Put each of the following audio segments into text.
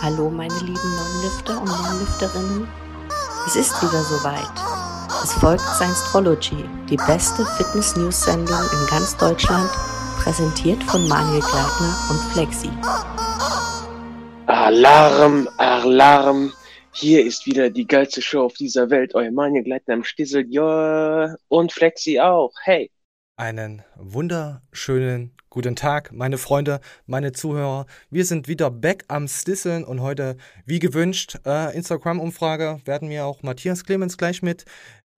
Hallo meine lieben Non-Lifter und Non-Lifterinnen. Es ist wieder soweit. Es folgt Science-Trology, die beste Fitness-News-Sendung in ganz Deutschland, präsentiert von Manuel Gleitner und Flexi. Alarm, Alarm! Hier ist wieder die geilste Show auf dieser Welt. Euer Manuel Gleitner im Stissel, ja, und Flexi auch. Hey! Einen wunderschönen guten Tag, meine Freunde, meine Zuhörer. Wir sind wieder back am Stisseln und heute, wie gewünscht, äh, Instagram-Umfrage werden wir auch Matthias Clemens gleich mit,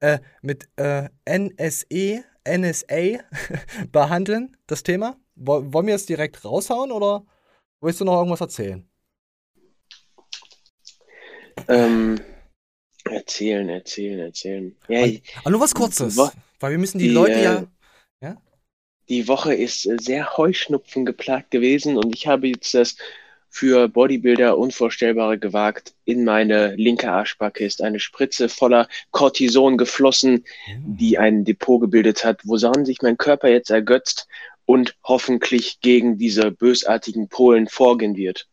äh, mit äh, NSE, NSA behandeln, das Thema. wollen wir es direkt raushauen oder willst du noch irgendwas erzählen? Ähm, erzählen, erzählen, erzählen. Ja, Aber nur was Kurzes, weil wir müssen die, die Leute ja die Woche ist äh, sehr Heuschnupfen geplagt gewesen und ich habe jetzt das für Bodybuilder Unvorstellbare gewagt. In meine linke Arschbacke ist eine Spritze voller Cortison geflossen, die ein Depot gebildet hat, woran sich mein Körper jetzt ergötzt und hoffentlich gegen diese bösartigen Polen vorgehen wird.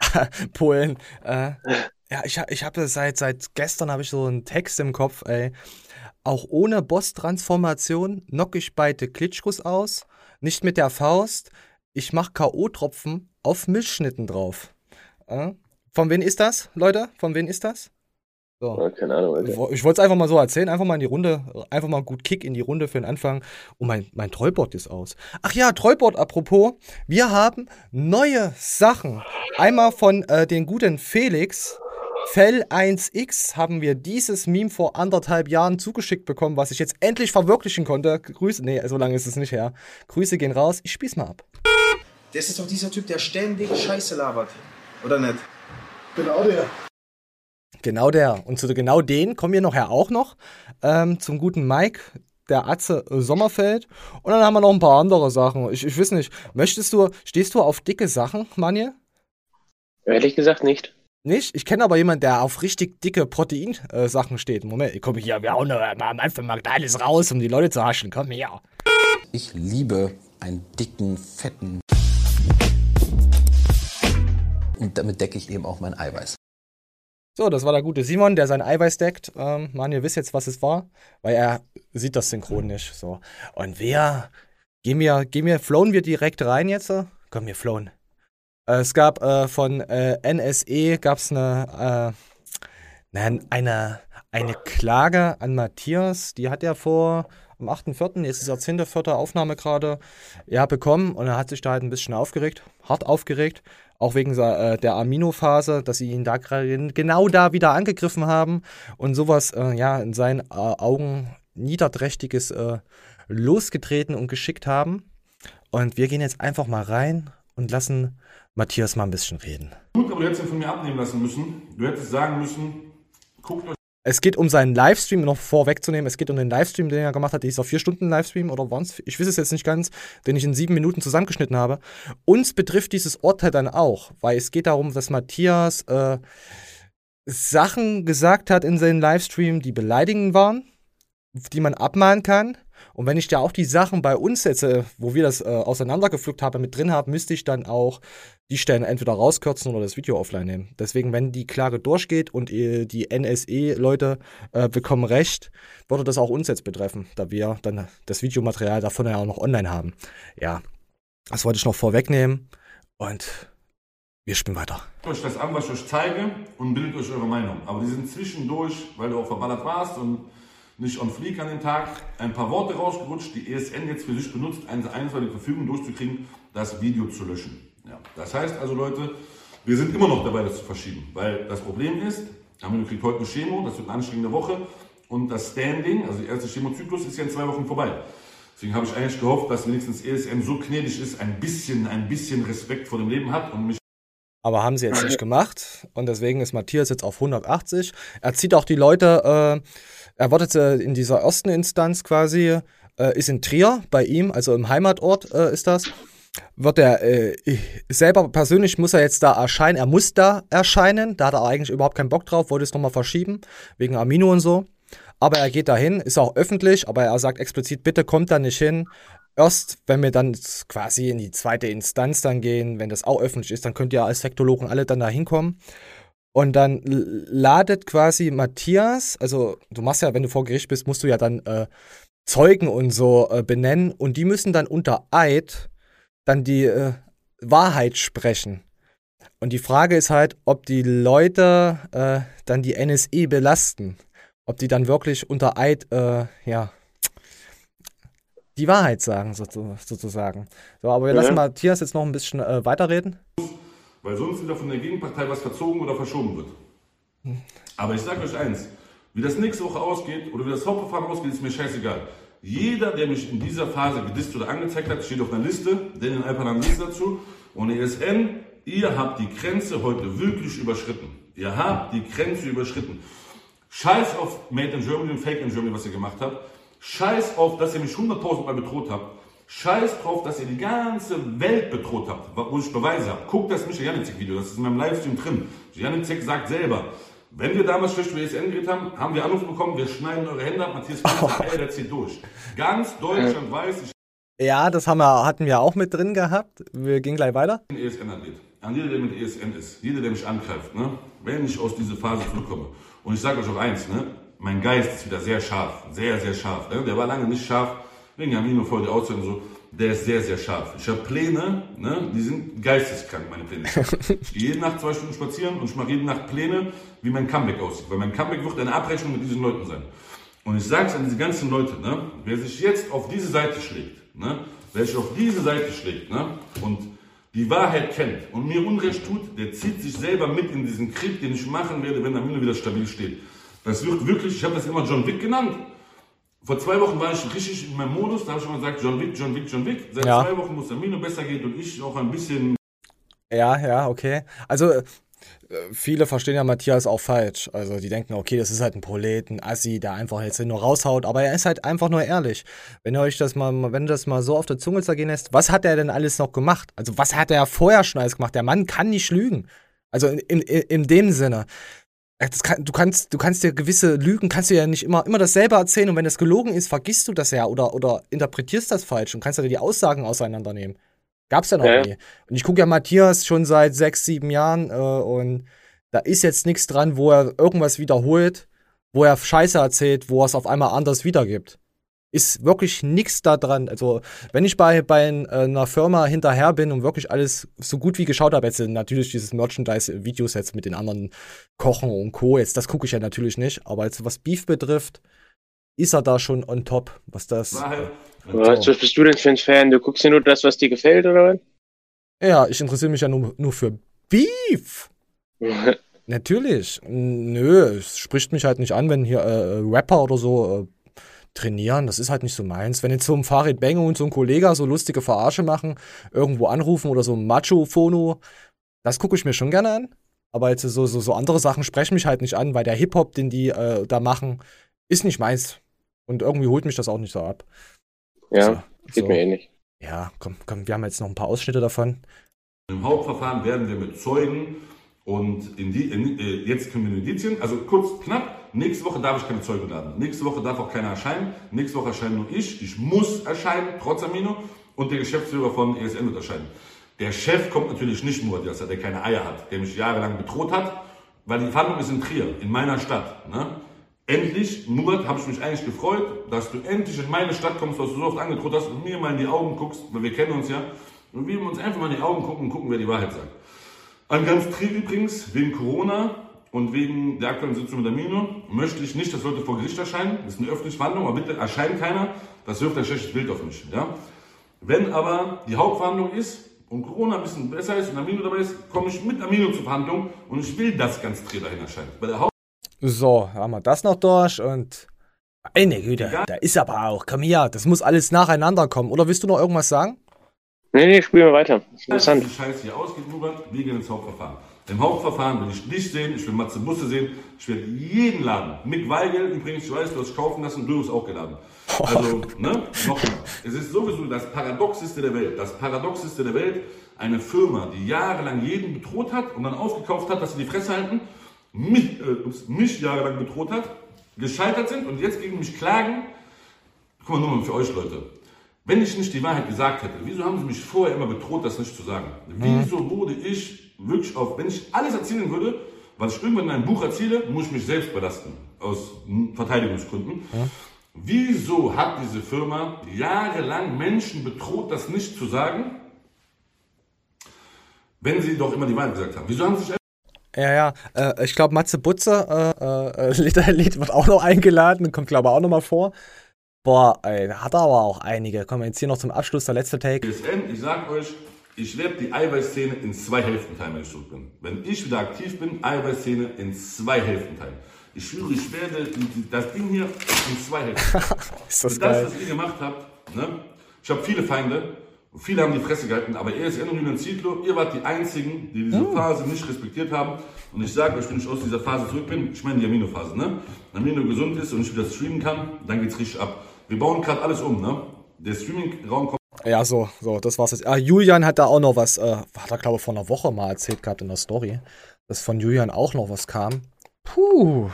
Polen, äh, ja, ich, ich habe seit, seit gestern habe ich so einen Text im Kopf, ey. Auch ohne Boss-Transformation knock ich beide Klitschkos aus, nicht mit der Faust. Ich mach K.O.-Tropfen auf Milchschnitten drauf. Äh? Von wem ist das, Leute? Von wem ist das? So. Ja, keine Ahnung. Alter. Ich wollte es einfach mal so erzählen, einfach mal in die Runde, einfach mal gut Kick in die Runde für den Anfang. Und mein, mein Trollbot ist aus. Ach ja, Trollbot apropos, wir haben neue Sachen. Einmal von äh, den guten Felix, Fell 1X haben wir dieses Meme vor anderthalb Jahren zugeschickt bekommen, was ich jetzt endlich verwirklichen konnte. Grüße, nee, so lange ist es nicht her. Grüße gehen raus, ich spiel's mal ab. Das ist doch dieser Typ, der ständig Scheiße labert. Oder nicht? Genau der. Genau der. Und zu genau den kommen wir nachher auch noch. Ähm, zum guten Mike, der Atze Sommerfeld. Und dann haben wir noch ein paar andere Sachen. Ich, ich weiß nicht, möchtest du, stehst du auf dicke Sachen, Manje? Ehrlich gesagt nicht. Nicht? Ich kenne aber jemanden, der auf richtig dicke Proteinsachen äh, steht. Moment, ich komme hier, wir hauen mal am Anfang mal alles raus, um die Leute zu haschen. Komm her. Ich liebe einen dicken, fetten. Und damit decke ich eben auch mein Eiweiß. So, das war der gute Simon, der sein Eiweiß deckt. Ähm, Mann, ihr wisst jetzt, was es war, weil er sieht das synchron nicht. So. Und wer? Gehen wir, gehen wir, flown wir direkt rein jetzt? Komm, wir flown. Äh, es gab äh, von äh, NSE gab's eine, äh, eine, eine Klage an Matthias, die hat er vor am 8.4., jetzt ist er 10.4. Aufnahme gerade, ja, bekommen und er hat sich da halt ein bisschen aufgeregt, hart aufgeregt, auch wegen äh, der Aminophase, dass sie ihn da genau da wieder angegriffen haben und sowas, äh, ja, in seinen Augen niederträchtiges losgetreten und geschickt haben. Und wir gehen jetzt einfach mal rein und lassen Matthias mal ein bisschen reden. Gut, aber du hättest ihn von mir abnehmen lassen müssen. Du hättest sagen müssen, guckt euch. Es geht um seinen Livestream, noch vorwegzunehmen. Es geht um den Livestream, den er gemacht hat. Dieser vier Stunden Livestream oder waren? Ich weiß es jetzt nicht ganz, den ich in sieben Minuten zusammengeschnitten habe. Uns betrifft dieses Urteil dann auch, weil es geht darum, dass Matthias äh, Sachen gesagt hat in seinem Livestream, die beleidigend waren, die man abmahnen kann. Und wenn ich da auch die Sachen bei uns setze, wo wir das äh, auseinandergepflückt haben, mit drin habe, müsste ich dann auch die Stellen entweder rauskürzen oder das Video offline nehmen. Deswegen, wenn die Klage durchgeht und äh, die NSE-Leute äh, bekommen Recht, würde das auch uns jetzt betreffen, da wir dann das Videomaterial davon ja auch noch online haben. Ja, das wollte ich noch vorwegnehmen und wir spielen weiter. Euch das an, was ich euch zeige und bildet euch eure Meinung. Aber die sind zwischendurch, weil du auch verballert warst und nicht on fleek an dem Tag, ein paar Worte rausgerutscht, die ESN jetzt für sich benutzt, eine einstweilige Verfügung durchzukriegen, das Video zu löschen. Ja. Das heißt also, Leute, wir sind immer noch dabei, das zu verschieben, weil das Problem ist, wir kriegt heute eine Chemo, das wird eine anstrengende Woche und das Standing, also der erste Chemozyklus, ist ja in zwei Wochen vorbei. Deswegen habe ich eigentlich gehofft, dass wenigstens ESN so gnädig ist, ein bisschen, ein bisschen Respekt vor dem Leben hat und mich aber haben sie jetzt nicht gemacht und deswegen ist Matthias jetzt auf 180. Er zieht auch die Leute, äh, er wartet äh, in dieser ersten Instanz quasi, äh, ist in Trier bei ihm, also im Heimatort äh, ist das. Wird er äh, selber persönlich muss er jetzt da erscheinen, er muss da erscheinen, da hat er eigentlich überhaupt keinen Bock drauf, wollte es nochmal verschieben, wegen Amino und so. Aber er geht dahin, ist auch öffentlich, aber er sagt explizit, bitte kommt da nicht hin, erst, wenn wir dann quasi in die zweite Instanz dann gehen, wenn das auch öffentlich ist, dann könnt ihr als Sektologen alle dann da hinkommen. Und dann ladet quasi Matthias, also du machst ja, wenn du vor Gericht bist, musst du ja dann äh, Zeugen und so äh, benennen und die müssen dann unter Eid dann die äh, Wahrheit sprechen. Und die Frage ist halt, ob die Leute äh, dann die NSE belasten. Ob die dann wirklich unter Eid, äh, ja, die Wahrheit sagen, sozusagen. So, aber wir ja. lassen Matthias jetzt noch ein bisschen äh, weiterreden. Weil sonst wieder von der Gegenpartei was verzogen oder verschoben wird. Aber ich sage euch eins, wie das nächste Woche ausgeht oder wie das Hauptverfahren ausgeht, ist mir scheißegal. Jeder, der mich in dieser Phase gedisst oder angezeigt hat, steht auf einer Liste, den Alpanan Liste dazu. Und ESN, ihr habt die Grenze heute wirklich überschritten. Ihr habt die Grenze überschritten. Scheiß auf Made in Germany und Fake in Germany, was ihr gemacht habt. Scheiß auf, dass ihr mich 100.000 Mal bedroht habt. Scheiß drauf, dass ihr die ganze Welt bedroht habt, wo ich Beweise habe. Guckt das Michael Janicek-Video, das ist in meinem Livestream drin. Janicek sagt selber, wenn wir damals schlecht über ESN geredet haben, haben wir Anruf bekommen, wir schneiden eure Hände ab, Matthias Kinzer, der zieht durch. Ganz Deutschland weiß, ich ja, das haben wir, hatten wir auch mit drin gehabt. Wir gehen gleich weiter. bin ESN-Athlet. An jeder, der mit ESN ist, jeder, der mich angreift, ne, wenn ich aus dieser Phase zurückkomme. Und ich sage euch auch eins, ne, mein Geist ist wieder sehr scharf, sehr, sehr scharf. Ne? Der war lange nicht scharf, wegen Amino voll die Auszeit und so. Der ist sehr, sehr scharf. Ich habe Pläne, ne? die sind geisteskrank, meine Pläne. Ich gehe jede Nacht zwei Stunden spazieren und ich mache jede Nacht Pläne, wie mein Comeback aussieht. Weil mein Comeback wird eine Abrechnung mit diesen Leuten sein. Und ich sage es an diese ganzen Leute, ne? wer sich jetzt auf diese Seite schlägt, ne? wer sich auf diese Seite schlägt ne? und die Wahrheit kennt und mir Unrecht tut, der zieht sich selber mit in diesen Krieg, den ich machen werde, wenn Amino wieder stabil steht. Das wird wirklich, ich habe das immer John Wick genannt. Vor zwei Wochen war ich richtig in meinem Modus, da habe ich schon gesagt, John Wick, John Wick, John Wick. Seit ja. zwei Wochen muss der Mino besser gehen und ich auch ein bisschen. Ja, ja, okay. Also äh, viele verstehen ja Matthias auch falsch. Also die denken, okay, das ist halt ein Prolet, ein Assi, der einfach jetzt nur raushaut, aber er ist halt einfach nur ehrlich. Wenn ihr euch das mal, wenn das mal so auf der Zunge zergehen lässt, was hat er denn alles noch gemacht? Also was hat er vorher schon alles gemacht? Der Mann kann nicht lügen. Also in, in, in dem Sinne. Kann, du, kannst, du kannst dir gewisse Lügen, kannst du ja nicht immer, immer dasselbe erzählen und wenn das gelogen ist, vergisst du das ja oder, oder interpretierst das falsch und kannst ja die Aussagen auseinandernehmen. Gab's ja noch ja. nie. Und ich gucke ja Matthias schon seit sechs, sieben Jahren äh, und da ist jetzt nichts dran, wo er irgendwas wiederholt, wo er Scheiße erzählt, wo er es auf einmal anders wiedergibt ist wirklich nichts da dran. Also, wenn ich bei, bei äh, einer Firma hinterher bin und wirklich alles so gut wie geschaut habe, jetzt natürlich dieses Merchandise-Videos jetzt mit den anderen Kochen und Co., jetzt das gucke ich ja natürlich nicht, aber jetzt was Beef betrifft, ist er da schon on top, was das. Was bist du denn für ein Fan? Du guckst dir nur das, was dir gefällt, oder was? Ja, ich interessiere mich ja nur, nur für Beef. Natürlich. Nö, es spricht mich halt nicht an, wenn hier äh, Rapper oder so äh, trainieren, das ist halt nicht so meins. Wenn jetzt so ein Farid Benge und so ein Kollege so lustige Verarsche machen, irgendwo anrufen oder so ein Macho-Phono, das gucke ich mir schon gerne an. Aber jetzt so, so, so andere Sachen sprechen mich halt nicht an, weil der Hip-Hop, den die äh, da machen, ist nicht meins. Und irgendwie holt mich das auch nicht so ab. Ja, also, geht so. mir ähnlich. Ja, komm, komm, wir haben jetzt noch ein paar Ausschnitte davon. Im Hauptverfahren werden wir mit Zeugen und in die, in, äh, jetzt können wir Indizien, also kurz, knapp, Nächste Woche darf ich keine Zeugen laden. Nächste Woche darf auch keiner erscheinen. Nächste Woche erscheint nur ich. Ich muss erscheinen, trotz Amino. Und der Geschäftsführer von ESN wird erscheinen. Der Chef kommt natürlich nicht nur, er der keine Eier hat, der mich jahrelang bedroht hat, weil die Verhandlung ist in Trier, in meiner Stadt. Ne? Endlich, Murat, habe ich mich eigentlich gefreut, dass du endlich in meine Stadt kommst, was du so oft angedroht hast und mir mal in die Augen guckst, weil wir kennen uns ja. Und wir uns einfach mal in die Augen gucken und gucken, wer die Wahrheit sagt. An ganz Trier übrigens, wegen Corona, und wegen der aktuellen Sitzung mit der Mino möchte ich nicht, dass Leute vor Gericht erscheinen. Das ist eine öffentliche Verhandlung, aber bitte erscheint keiner. Das wirft ein schlechtes Bild auf mich. Ja? Wenn aber die Hauptverhandlung ist und Corona ein bisschen besser ist und Amino dabei ist, komme ich mit Amino zur Verhandlung und ich will, dass ganz Trier dahin erscheint. Bei der Haupt so, haben wir das noch durch und eine Güte, da ist aber auch, komm hier, das muss alles nacheinander kommen. Oder willst du noch irgendwas sagen? Nee, nee, spielen wir weiter. Interessant. Wie die Scheiße hier ausgeht, Robert, wir gehen ins Hauptverfahren. Im Hauptverfahren will ich dich sehen, ich will Matze Busse sehen, ich werde jeden laden. Mick Weigel, übrigens, ich weiß, du hast kaufen lassen, du hast auch geladen. Also, ne, nochmal. Es ist sowieso das Paradoxeste der Welt. Das Paradoxeste der Welt, eine Firma, die jahrelang jeden bedroht hat und dann aufgekauft hat, dass sie die Fresse halten, mich, äh, mich jahrelang bedroht hat, gescheitert sind und jetzt gegen mich klagen. Guck mal nur mal für euch, Leute. Wenn ich nicht die Wahrheit gesagt hätte, wieso haben sie mich vorher immer bedroht, das nicht zu sagen? Wieso wurde ich wirklich auf, wenn ich alles erzählen würde, was ich irgendwann in einem Buch erzähle, muss ich mich selbst belasten, aus Verteidigungsgründen. Wieso hat diese Firma jahrelang Menschen bedroht, das nicht zu sagen, wenn sie doch immer die Wahrheit gesagt haben? Wieso haben sie sich Ja, ja. Äh, ich glaube, Matze Butze, äh, äh, Lied, Lied wird auch noch eingeladen, kommt, glaube ich, auch noch mal vor. Boah, ey, hat er aber auch einige. Kommen wir jetzt hier noch zum Abschluss, der letzte Take. Ich sag euch, ich werde die Eiweißszene in zwei Hälften teilen, wenn ich zurück bin. Wenn ich wieder aktiv bin, Eiweißszene in zwei Hälften teilen. Ich schwöre, ich werde das Ding hier in zwei Hälften. Ist das Für geil. das, was ihr gemacht habt, ne? Ich habe viele Feinde, viele haben die Fresse gehalten, aber ESN und Julian Zietlow, ihr wart die einzigen, die diese Hm. Phase nicht respektiert haben. Und ich sage euch, wenn ich aus dieser Phase zurück bin, ich meine die Amino-Phase, ne? Wenn Amino gesund ist und ich wieder streamen kann, dann geht's richtig ab. Wir bauen gerade alles um, ne? Der Streaming-Raum kommt Ja, so, so, das war's jetzt. Ah, Julian hat da auch noch was, äh, hat er, glaube ich, vor einer Woche mal erzählt gehabt in der Story, dass von Julian auch noch was kam. Puh.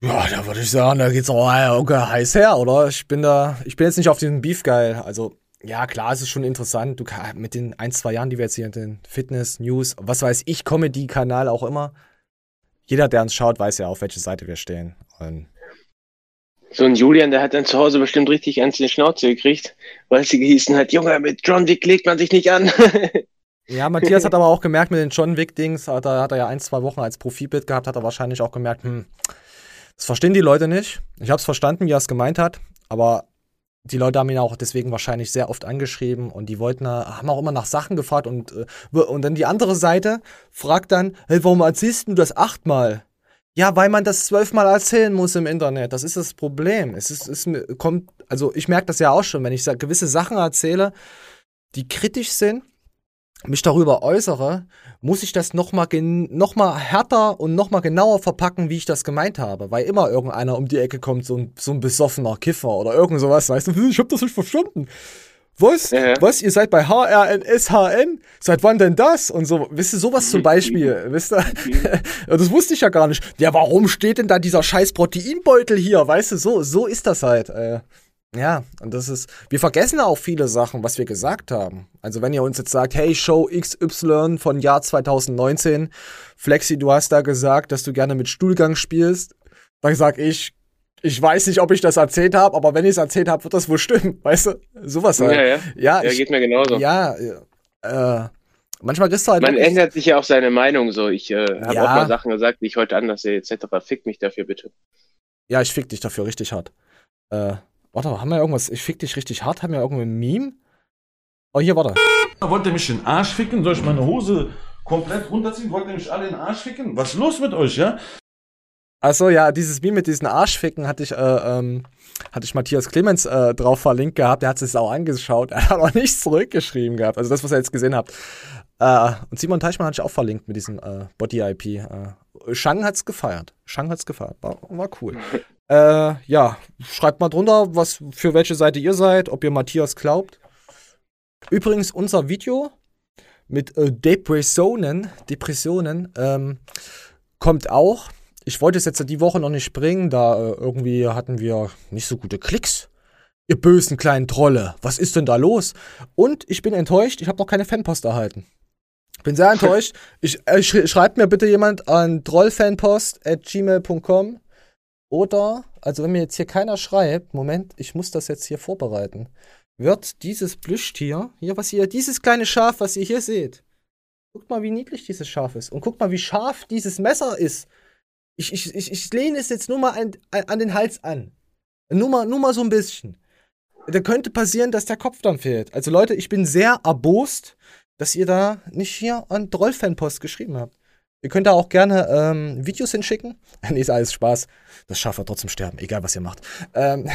Ja, da würde ich sagen, da geht's auch äh, okay, heiß her, oder? Ich bin da, ich bin jetzt nicht auf diesen Beef geil. Also, ja, klar, es ist schon interessant. Du mit den ein, zwei Jahren, die wir jetzt hier in den Fitness, News, was weiß ich, Comedy-Kanal auch immer. Jeder, der uns schaut, weiß ja, auf welche Seite wir stehen. Und So ein Julian, der hat dann zu Hause bestimmt richtig eins in die Schnauze gekriegt, weil sie gehießen hat, Junge, mit John Wick legt man sich nicht an. Ja, Matthias hat aber auch gemerkt, mit den John Wick-Dings, er, hat er ja ein, zwei Wochen als Profilbild gehabt, hat er wahrscheinlich auch gemerkt, hm, das verstehen die Leute nicht. Ich habe es verstanden, wie er es gemeint hat, aber die Leute haben ihn auch deswegen wahrscheinlich sehr oft angeschrieben und die wollten, haben auch immer nach Sachen gefragt und, äh, und dann die andere Seite fragt dann, hey, warum erzählst du das achtmal? Ja, weil man das zwölfmal erzählen muss im Internet. Das ist das Problem. Es ist, es kommt, also ich merke das ja auch schon, wenn ich gewisse Sachen erzähle, die kritisch sind, mich darüber äußere, muss ich das nochmal noch mal härter und nochmal genauer verpacken, wie ich das gemeint habe. Weil immer irgendeiner um die Ecke kommt, so ein, so ein besoffener Kiffer oder irgend sowas, weißt du, ich hab das nicht verstanden. Was? Ja, ja. Was? Ihr seid bei HRNSHN? Seit wann denn das? Und so, wisst ihr, sowas zum Beispiel, wisst ihr? das wusste ich ja gar nicht. Ja, warum steht denn da dieser scheiß Proteinbeutel hier? Weißt du, so, so ist das halt. Äh. Ja, und das ist, wir vergessen auch viele Sachen, was wir gesagt haben. Also wenn ihr uns jetzt sagt, hey, Show XY von Jahr 2019, Flexi, du hast da gesagt, dass du gerne mit Stuhlgang spielst, dann sag ich, ich weiß nicht, ob ich das erzählt habe, aber wenn ich es erzählt habe, wird das wohl stimmen, weißt du? Sowas halt. ja, ja. Ja, Ja, ich, geht mir genauso. ja, äh, manchmal kriegst du halt Man wirklich- ändert sich ja auch seine Meinung so. Ich äh, habe Ja. auch mal Sachen gesagt, die ich heute anders sehe, etc. Fick mich dafür bitte. Ja, ich fick dich dafür richtig hart. Äh, warte, haben wir irgendwas? Ich fick dich richtig hart? Haben wir irgendwo ein Meme? Oh, hier, warte. Wollt ihr mich in den Arsch ficken? Soll ich meine Hose komplett runterziehen? Wollt ihr mich alle in den Arsch ficken? Was ist los mit euch, ja? Achso, ja, dieses Meme mit diesen Arschficken hatte ich, äh, ähm, hatte ich Matthias Clemens äh, drauf verlinkt gehabt. Der hat sich auch angeschaut. Er hat auch nichts zurückgeschrieben gehabt. Also das, was ihr jetzt gesehen habt. Äh, und Simon Teichmann hatte ich auch verlinkt mit diesem äh, Body-IP. Äh, Shang hat's gefeiert. Shang hat's gefeiert. War, war cool. äh, ja, schreibt mal drunter, was für welche Seite ihr seid, ob ihr Matthias glaubt. Übrigens, unser Video mit Depressionen, Depressionen, ähm, kommt auch. Ich wollte es jetzt die Woche noch nicht bringen, da äh, irgendwie hatten wir nicht so gute Klicks. Ihr bösen kleinen Trolle, was ist denn da los? Und ich bin enttäuscht, ich habe noch keine Fanpost erhalten. Bin sehr enttäuscht. Ich, äh, sch schreibt mir bitte jemand an trollfanpost.gmail.com oder, also wenn mir jetzt hier keiner schreibt, Moment, ich muss das jetzt hier vorbereiten, wird dieses Plüschtier, hier was ihr, dieses kleine Schaf, was ihr hier seht, guckt mal, wie niedlich dieses Schaf ist und guckt mal, wie scharf dieses Messer ist. Ich, ich, ich, ich lehne es jetzt nur mal an, an den Hals an. Nur mal, nur mal so ein bisschen. Da könnte passieren, dass der Kopf dann fehlt. Also Leute, ich bin sehr erbost, dass ihr da nicht hier an Drollfanpost geschrieben habt. Ihr könnt da auch gerne ähm, Videos hinschicken. nee, ist alles Spaß. Das Schaf wird trotzdem sterben, egal was ihr macht. Ähm,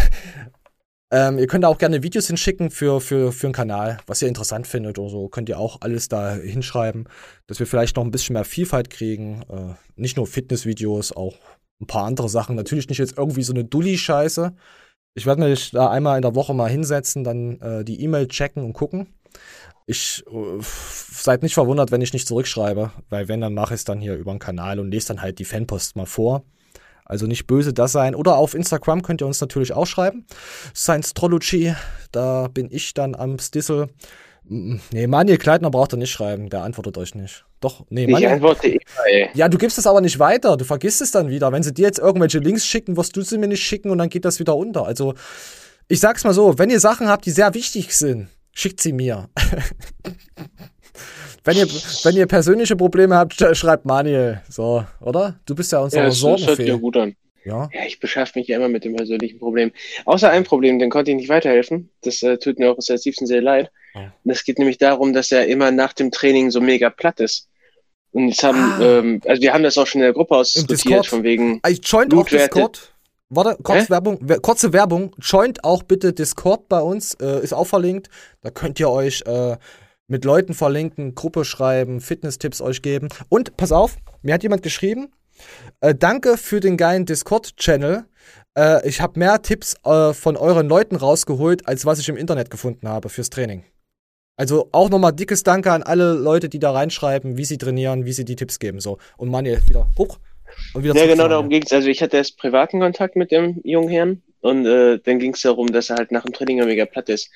ähm, ihr könnt da auch gerne Videos hinschicken für, für, für einen Kanal, was ihr interessant findet oder so. Könnt ihr auch alles da hinschreiben, dass wir vielleicht noch ein bisschen mehr Vielfalt kriegen. Äh, nicht nur Fitnessvideos, auch ein paar andere Sachen. Natürlich nicht jetzt irgendwie so eine Dulli-Scheiße. Ich werde mich da einmal in der Woche mal hinsetzen, dann äh, die E-Mail checken und gucken. Ich äh, seid nicht verwundert, wenn ich nicht zurückschreibe, weil wenn, dann mache ich es dann hier über den Kanal und lese dann halt die Fanpost mal vor. Also nicht böse das sein. Oder auf Instagram könnt ihr uns natürlich auch schreiben. Science-Trology, da bin ich dann am Stissel. Nee, Manuel Kleidner braucht er nicht schreiben, der antwortet euch nicht. Doch, nee, Ich Manuel. antworte immer, ey. Ja, du gibst es aber nicht weiter, du vergisst es dann wieder. Wenn sie dir jetzt irgendwelche Links schicken, wirst du sie mir nicht schicken und dann geht das wieder unter. Also, ich sag's mal so, wenn ihr Sachen habt, die sehr wichtig sind, schickt sie mir. wenn, ihr, wenn ihr persönliche Probleme habt, sch- schreibt Manuel. So, oder? Du bist ja unsere Ja, das, das hört sich ja Sorgenfee. gut an. Ja. Ja, ich beschaffe mich ja immer mit dem persönlichen Problem. Außer ein Problem, den konnte ich nicht weiterhelfen. Das äh, tut mir auch aus der tiefsten sehr leid. Ja. Das geht nämlich darum, dass er immer nach dem Training so mega platt ist. Und jetzt haben, Ah. ähm, also wir haben das auch schon in der Gruppe ausdiskutiert, von wegen, Ich joint auch. Discord. Warte, kurz Hä? Werbung, wer- kurze Werbung. Joint auch bitte Discord bei uns, äh, ist auch verlinkt. Da könnt ihr euch äh, mit Leuten verlinken, Gruppe schreiben, Fitness-Tipps euch geben. Und pass auf, mir hat jemand geschrieben, äh, danke für den geilen Discord-Channel. Äh, ich habe mehr Tipps äh, von euren Leuten rausgeholt, als was ich im Internet gefunden habe fürs Training. Also auch nochmal dickes Danke an alle Leute, die da reinschreiben, wie sie trainieren, wie sie die Tipps geben. So. Und Manuel, wieder hoch. Und wieder ja genau darum ging es. Also ich hatte erst privaten Kontakt mit dem jungen Herrn und äh, dann ging es darum, dass er halt nach dem Training immer mega platt ist.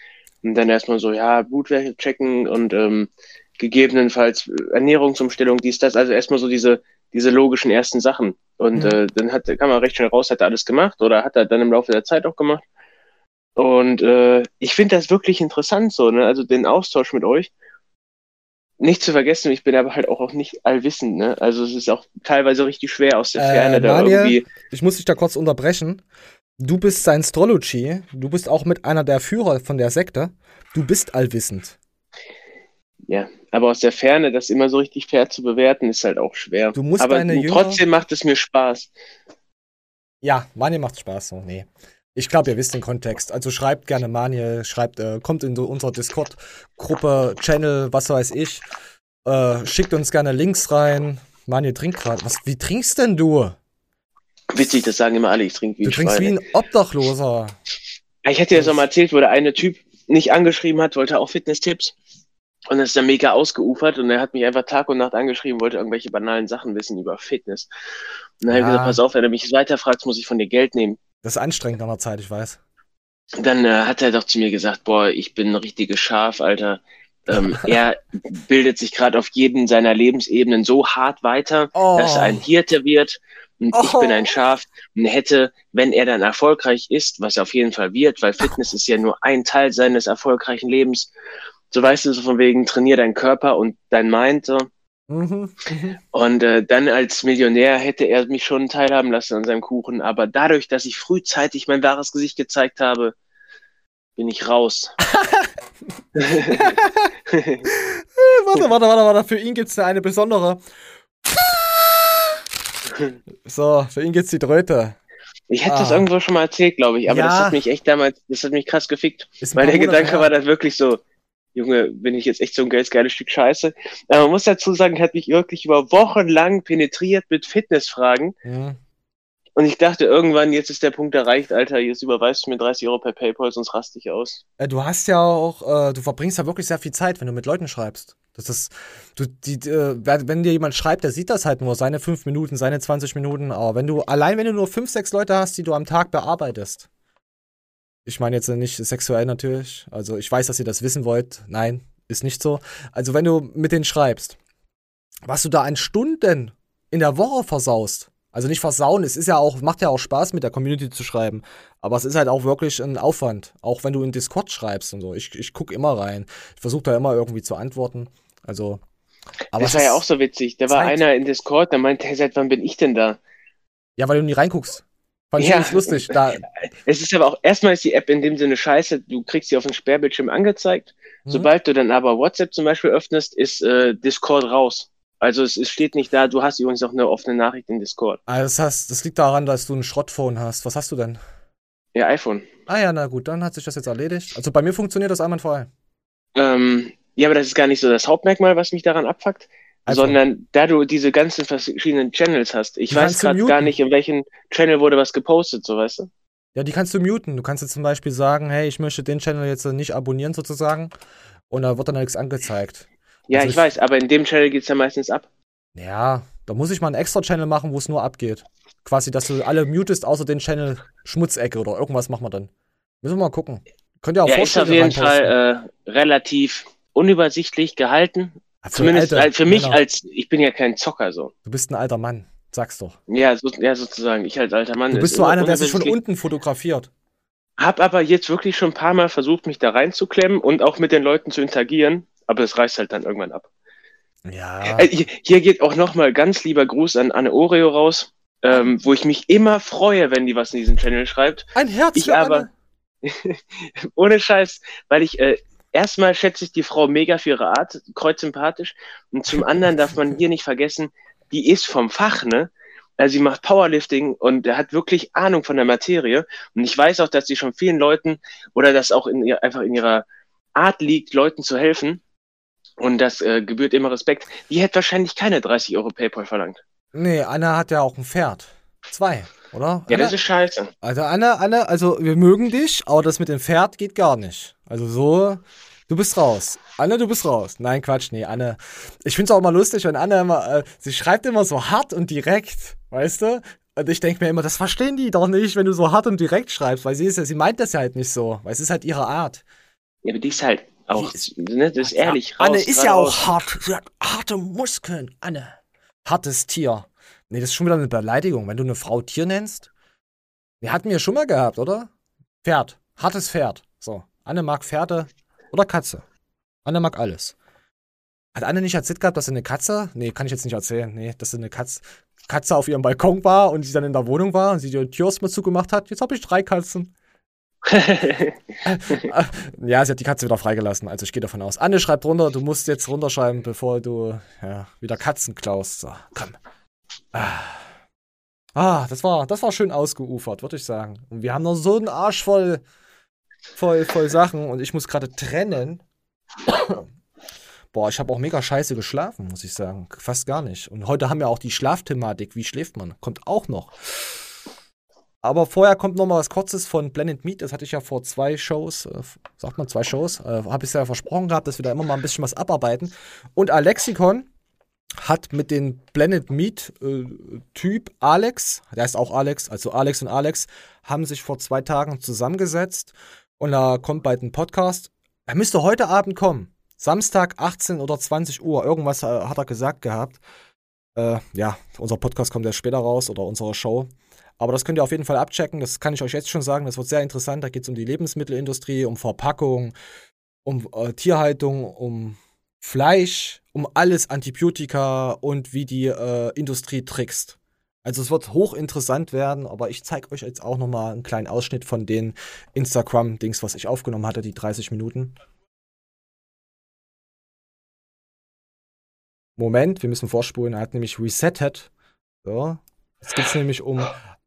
Und dann erstmal so, ja, Blutwerte checken und ähm, gegebenenfalls Ernährungsumstellung, dies, das, also erstmal so diese, diese logischen ersten Sachen. Und Mhm. äh, dann hat, kam er recht schnell raus, hat er alles gemacht oder hat er dann im Laufe der Zeit auch gemacht. Und äh, ich finde das wirklich interessant so, ne? Also den Austausch mit euch. Nicht zu vergessen, ich bin aber halt auch, nicht allwissend, ne? Also es ist auch teilweise richtig schwer aus der Äh, Ferne da irgendwie. Ich muss dich da kurz unterbrechen. Du bist Science-Trology. Du bist auch mit einer der Führer von der Sekte. Du bist allwissend. Ja, aber aus der Ferne das immer so richtig fair zu bewerten, ist halt auch schwer. Du musst aber deine Jünger- trotzdem macht es mir Spaß. Ja, Manuel macht Spaß. So, nee. Ich glaube, ihr wisst den Kontext. Also schreibt gerne Manuel, schreibt, äh, kommt in unsere Discord-Gruppe, Channel, was weiß ich. Äh, schickt uns gerne Links rein. Manuel trinkt gerade. Was, wie trinkst denn du? Witzig, das sagen immer alle, ich trinke wie Du ein trinkst wie ein Obdachloser. Ich hatte ja so mal erzählt, wo der eine Typ nicht angeschrieben hat, wollte auch Fitness-Tipps. Und das ist dann mega ausgeufert und er hat mich einfach Tag und Nacht angeschrieben, wollte irgendwelche banalen Sachen wissen über Fitness. Und dann habe ich Ja. gesagt, pass auf, wenn du mich weiterfragst, muss ich von dir Geld nehmen. Das ist anstrengend an der Zeit, ich weiß. Dann äh, hat er doch zu mir gesagt, boah, ich bin ein richtiges Schaf, Alter. Ähm, er bildet sich gerade auf jeden seiner Lebensebenen so hart weiter, Oh. dass er ein Hirte wird. Und ich Oh. bin ein Schaf und hätte, wenn er dann erfolgreich ist, was er auf jeden Fall wird, weil Fitness ist ja nur ein Teil seines erfolgreichen Lebens, so weißt du, so von wegen, trainier deinen Körper und dein Mind, so. Mhm. Mhm. Und äh, dann als Millionär hätte er mich schon teilhaben lassen an seinem Kuchen. Aber dadurch, dass ich frühzeitig mein wahres Gesicht gezeigt habe, bin ich raus. Warte, warte, warte, warte. Für ihn gibt's eine besondere. So, für ihn gibt's die Tröte. Ich hatte das Ah. irgendwo schon mal erzählt, glaube ich, aber das Ja. hat mich echt damals, das hat mich krass gefickt. Weil der Gedanke war dann wirklich so, Junge, bin ich jetzt echt so ein geiles, geiles Stück Scheiße. Aber man muss dazu sagen, er hat mich wirklich über Wochen lang penetriert mit Fitnessfragen. Mhm. Und ich dachte irgendwann, jetzt ist der Punkt erreicht, Alter, jetzt überweist du mir 30 Euro per Paypal, sonst raste ich aus. Äh, Du hast ja auch, äh, du verbringst ja wirklich sehr viel Zeit, wenn du mit Leuten schreibst. Das ist, du, die, äh, wenn dir jemand schreibt, der sieht das halt nur, seine fünf Minuten, seine 20 Minuten. Aber wenn du, allein wenn du nur fünf, sechs Leute hast, die du am Tag bearbeitest. Ich meine jetzt nicht sexuell natürlich. Also ich weiß, dass ihr das wissen wollt. Nein, ist nicht so. Also wenn du mit denen schreibst, was du da an Stunden in der Woche versaust. Also nicht versauen, es ist ja auch, macht ja auch Spaß, mit der Community zu schreiben. Aber es ist halt auch wirklich ein Aufwand. Auch wenn du in Discord schreibst und so. Ich, ich gucke immer rein. Ich versuche da immer irgendwie zu antworten. Also. Aber das war ja auch so witzig. Da war Zeit. einer in Discord, der meinte, hey, seit wann bin ich denn da? Ja, weil du nie reinguckst. Fand ich Ja. nicht lustig. Da, Es ist aber auch, erstmal ist die App in dem Sinne scheiße, du kriegst sie auf dem Sperrbildschirm angezeigt. Mhm. Sobald du dann aber WhatsApp zum Beispiel öffnest, ist äh, Discord raus. Also es, es steht nicht da, du hast übrigens auch eine offene Nachricht in Discord. also das, heißt, das liegt daran, dass du ein Schrottphone hast. Was hast du denn? Ja, iPhone. Ah ja, na gut, dann hat sich das jetzt erledigt. Also bei mir funktioniert das einwandfrei. Ähm, ja, aber das ist gar nicht so das Hauptmerkmal, was mich daran abfuckt, iPhone. sondern da du diese ganzen verschiedenen Channels hast. Ich Die weiß gerade gar nicht, in welchen Channel wurde was gepostet, so weißt du? Ja, die kannst du muten. Du kannst jetzt zum Beispiel sagen, hey, ich möchte den Channel jetzt nicht abonnieren sozusagen. Und da wird dann nichts angezeigt. Ja, Also ich ich- weiß, aber in dem Channel geht's ja meistens ab. Ja, Da muss ich mal einen extra Channel machen, wo es nur abgeht. Quasi, dass du alle mutest, außer den Channel Schmutzecke oder irgendwas machen wir dann. Müssen wir mal gucken. Könnt ihr auch Ja, ist auf jeden. Fall äh, relativ unübersichtlich gehalten. Für Zumindest alte für mich Männer. als, ich bin ja kein Zocker so. Du bist ein alter Mann, sag's doch. Ja, so, ja sozusagen, ich als alter Mann. Du bist ist so einer, der sich von unten fotografiert. Hab aber jetzt wirklich schon ein paar Mal versucht, mich da reinzuklemmen und auch mit den Leuten zu interagieren, aber es reißt halt dann irgendwann ab. Ja. Äh, hier, hier geht auch nochmal ganz lieber Gruß an Anne Oreo raus, ähm, wo ich mich immer freue, wenn die was in diesen Channel schreibt. Ein Herz Ich für aber- Anne. Ohne Scheiß, weil ich äh, erstmal schätze ich die Frau mega für ihre Art, kreuzsympathisch. Und zum anderen darf man hier nicht vergessen, die ist vom Fach, ne? Also sie macht Powerlifting und hat wirklich Ahnung von der Materie. Und ich weiß auch, dass sie schon vielen Leuten oder das auch in ihr, einfach in ihrer Art liegt, Leuten zu helfen. Und das äh, gebührt immer Respekt. Die hätte wahrscheinlich keine 30 Euro PayPal verlangt. Nee, Anne hat ja auch ein Pferd. Zwei, oder? Ja, Anne, das ist scheiße. also Anne, Anne, also wir mögen dich, aber das mit dem Pferd geht gar nicht. Also so, du bist raus. Anne, du bist raus. Nein, Quatsch, nee, Anne. Ich find's auch immer lustig, wenn Anne immer, äh, sie schreibt immer so hart und direkt, weißt du? Und ich denke mir immer, das verstehen die doch nicht, wenn du so hart und direkt schreibst, weil sie ist ja, sie meint das ja halt nicht so, weil es ist halt ihre Art. Ja, aber die ist halt auch, Die ne, das ist ehrlich. Raus, Anne ist ja auch hart. Sie hat harte Muskeln. Anne. Hartes Tier. Nee, das ist schon wieder eine Beleidigung, wenn du eine Frau Tier nennst. Wir hatten wir schon mal gehabt, oder? Pferd. Hartes Pferd. So. Anne mag Pferde oder Katze. Anne mag alles. Hat Anne nicht erzählt gehabt, dass sie eine Katze, nee, kann ich jetzt nicht erzählen, nee, dass sie eine Katze, Katze auf ihrem Balkon war und sie dann in der Wohnung war und sie die Tür erstmal zugemacht hat. Jetzt habe ich drei Katzen. Ja, sie hat die Katze wieder freigelassen, also ich gehe davon aus. Anne schreibt runter, du musst jetzt runterschreiben, bevor du ja, wieder Katzen klaust. So, komm. Ah. ah, das war, das war schön ausgeufert, würde ich sagen. Und wir haben noch so einen Arsch voll, voll, voll Sachen und ich muss gerade trennen. Boah, ich habe auch mega scheiße geschlafen, muss ich sagen. Fast gar nicht. Und heute haben wir auch die Schlafthematik. Wie schläft man? Kommt auch noch. Aber vorher kommt noch mal was Kurzes von Blended Meat. Das hatte ich ja vor zwei Shows, äh, sagt man zwei Shows, äh, habe ich ja versprochen gehabt, dass wir da immer mal ein bisschen was abarbeiten. Und Alexikon hat mit dem Blended Meat äh, Typ Alex, der heißt auch Alex, also Alex und Alex, haben sich vor zwei Tagen zusammengesetzt und da kommt bald ein Podcast. Er müsste heute Abend kommen. Samstag 18 oder 20 Uhr. Irgendwas äh, hat er gesagt gehabt. Äh, ja, unser Podcast kommt ja später raus oder unsere Show. Aber das könnt ihr auf jeden Fall abchecken. Das kann ich euch jetzt schon sagen. Das wird sehr interessant. Da geht es um die Lebensmittelindustrie, um Verpackung, um äh, Tierhaltung, um Fleisch, um alles Antibiotika und wie die äh, Industrie trickst. Also es wird hochinteressant werden, aber ich zeige euch jetzt auch nochmal einen kleinen Ausschnitt von den Instagram-Dings, was ich aufgenommen hatte, die 30 Minuten. Moment, wir müssen vorspulen. Er hat nämlich resettet. So. Jetzt geht es nämlich um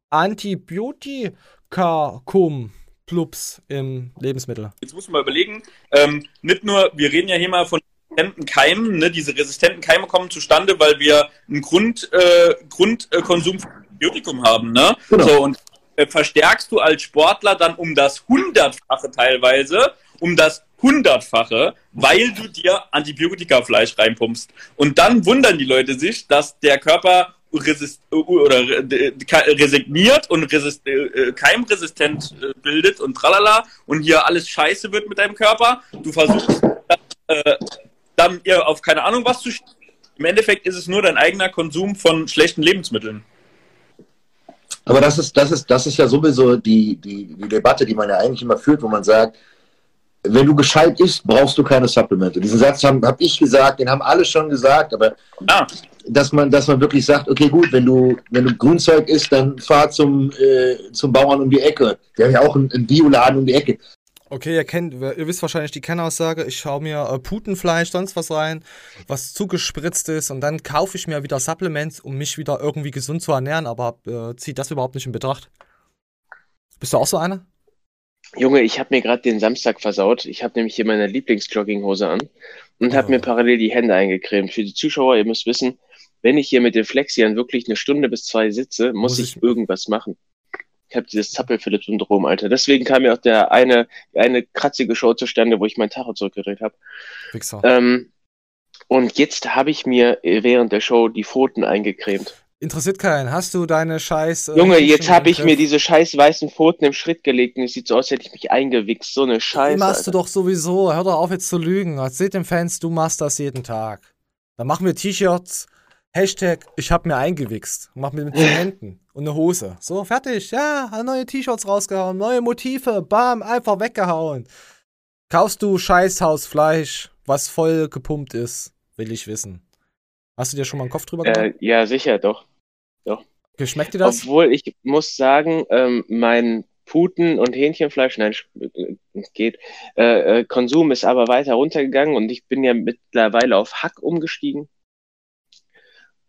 Antibiotikum Plups im Lebensmittel. Jetzt muss man mal überlegen, ähm, nicht nur, wir reden ja hier mal von resistenten Keimen, ne? diese resistenten Keime kommen zustande, weil wir einen Grund, äh, Grundkonsum von Antibiotikum haben. Ne? Genau. So, und äh, verstärkst du als Sportler dann um das Hundertfache teilweise, um das Hundertfache, weil du dir Antibiotikafleisch reinpumpst. Und dann wundern die Leute sich, dass der Körper resist äh, oder äh, resigniert und resist äh, keimresistent bildet und tralala und hier alles scheiße wird mit deinem Körper. Du versuchst äh, dann ihr auf keine Ahnung was zu Im Endeffekt ist es nur dein eigener Konsum von schlechten Lebensmitteln. Aber das ist, das ist, das ist ja sowieso die, die, die Debatte, die man ja eigentlich immer führt, wo man sagt, wenn du gescheit isst, brauchst du keine Supplemente. Diesen Satz habe hab ich gesagt, den haben alle schon gesagt, aber Ah, dass man, dass man wirklich sagt, okay, gut, wenn du, wenn du Grünzeug isst, dann fahr zum, äh, zum Bauern um die Ecke. Der hat ja auch einen, einen Bioladen um die Ecke. Okay, ihr kennt, ihr wisst wahrscheinlich die Kennaussage, ich schaue mir äh, Putenfleisch, sonst was rein, was zugespritzt ist und dann kaufe ich mir wieder Supplements, um mich wieder irgendwie gesund zu ernähren, aber äh, zieht das überhaupt nicht in Betracht. Bist du auch so einer? Junge, ich habe mir gerade den Samstag versaut. Ich habe nämlich hier meine Lieblingsjogginghose an und habe Oh. mir parallel die Hände eingecremt. Für die Zuschauer, ihr müsst wissen, wenn ich hier mit den Flexiern wirklich eine Stunde bis zwei sitze, muss, Muss ich, ich- irgendwas machen. Ich habe dieses Zappel-Philipp-Syndrom, Alter. Deswegen kam mir auch der eine, eine kratzige Show zustande, wo ich mein Tacho zurückgedreht habe. Ähm, Und jetzt habe ich mir äh, während der Show die Pfoten eingecremt. Interessiert keinen. Hast du deine scheiß. äh, Junge, jetzt habe ich mir diese scheiß weißen Pfoten im Schritt gelegt und es sieht so aus, als hätte ich mich eingewichst. So eine Die Scheiße. machst du Alter. doch sowieso. Hör doch auf jetzt zu lügen. Erzähl den Fans, du machst das jeden Tag. Dann machen wir T-Shirts. Hashtag, ich hab mir eingewichst. Mach mir mit den Händen. Und eine Hose. So, fertig. Ja, neue T-Shirts rausgehauen. Neue Motive. Bam, einfach weggehauen. Kaufst du Scheißhausfleisch, was voll gepumpt ist? Will ich wissen. Hast du dir schon mal einen Kopf drüber gemacht? Äh, ja, sicher doch. Geschmeckt dir das? Obwohl ich muss sagen, ähm, mein Puten- und Hähnchenfleisch, nein, äh, geht, äh, äh, Konsum ist aber weiter runtergegangen und ich bin ja mittlerweile auf Hack umgestiegen.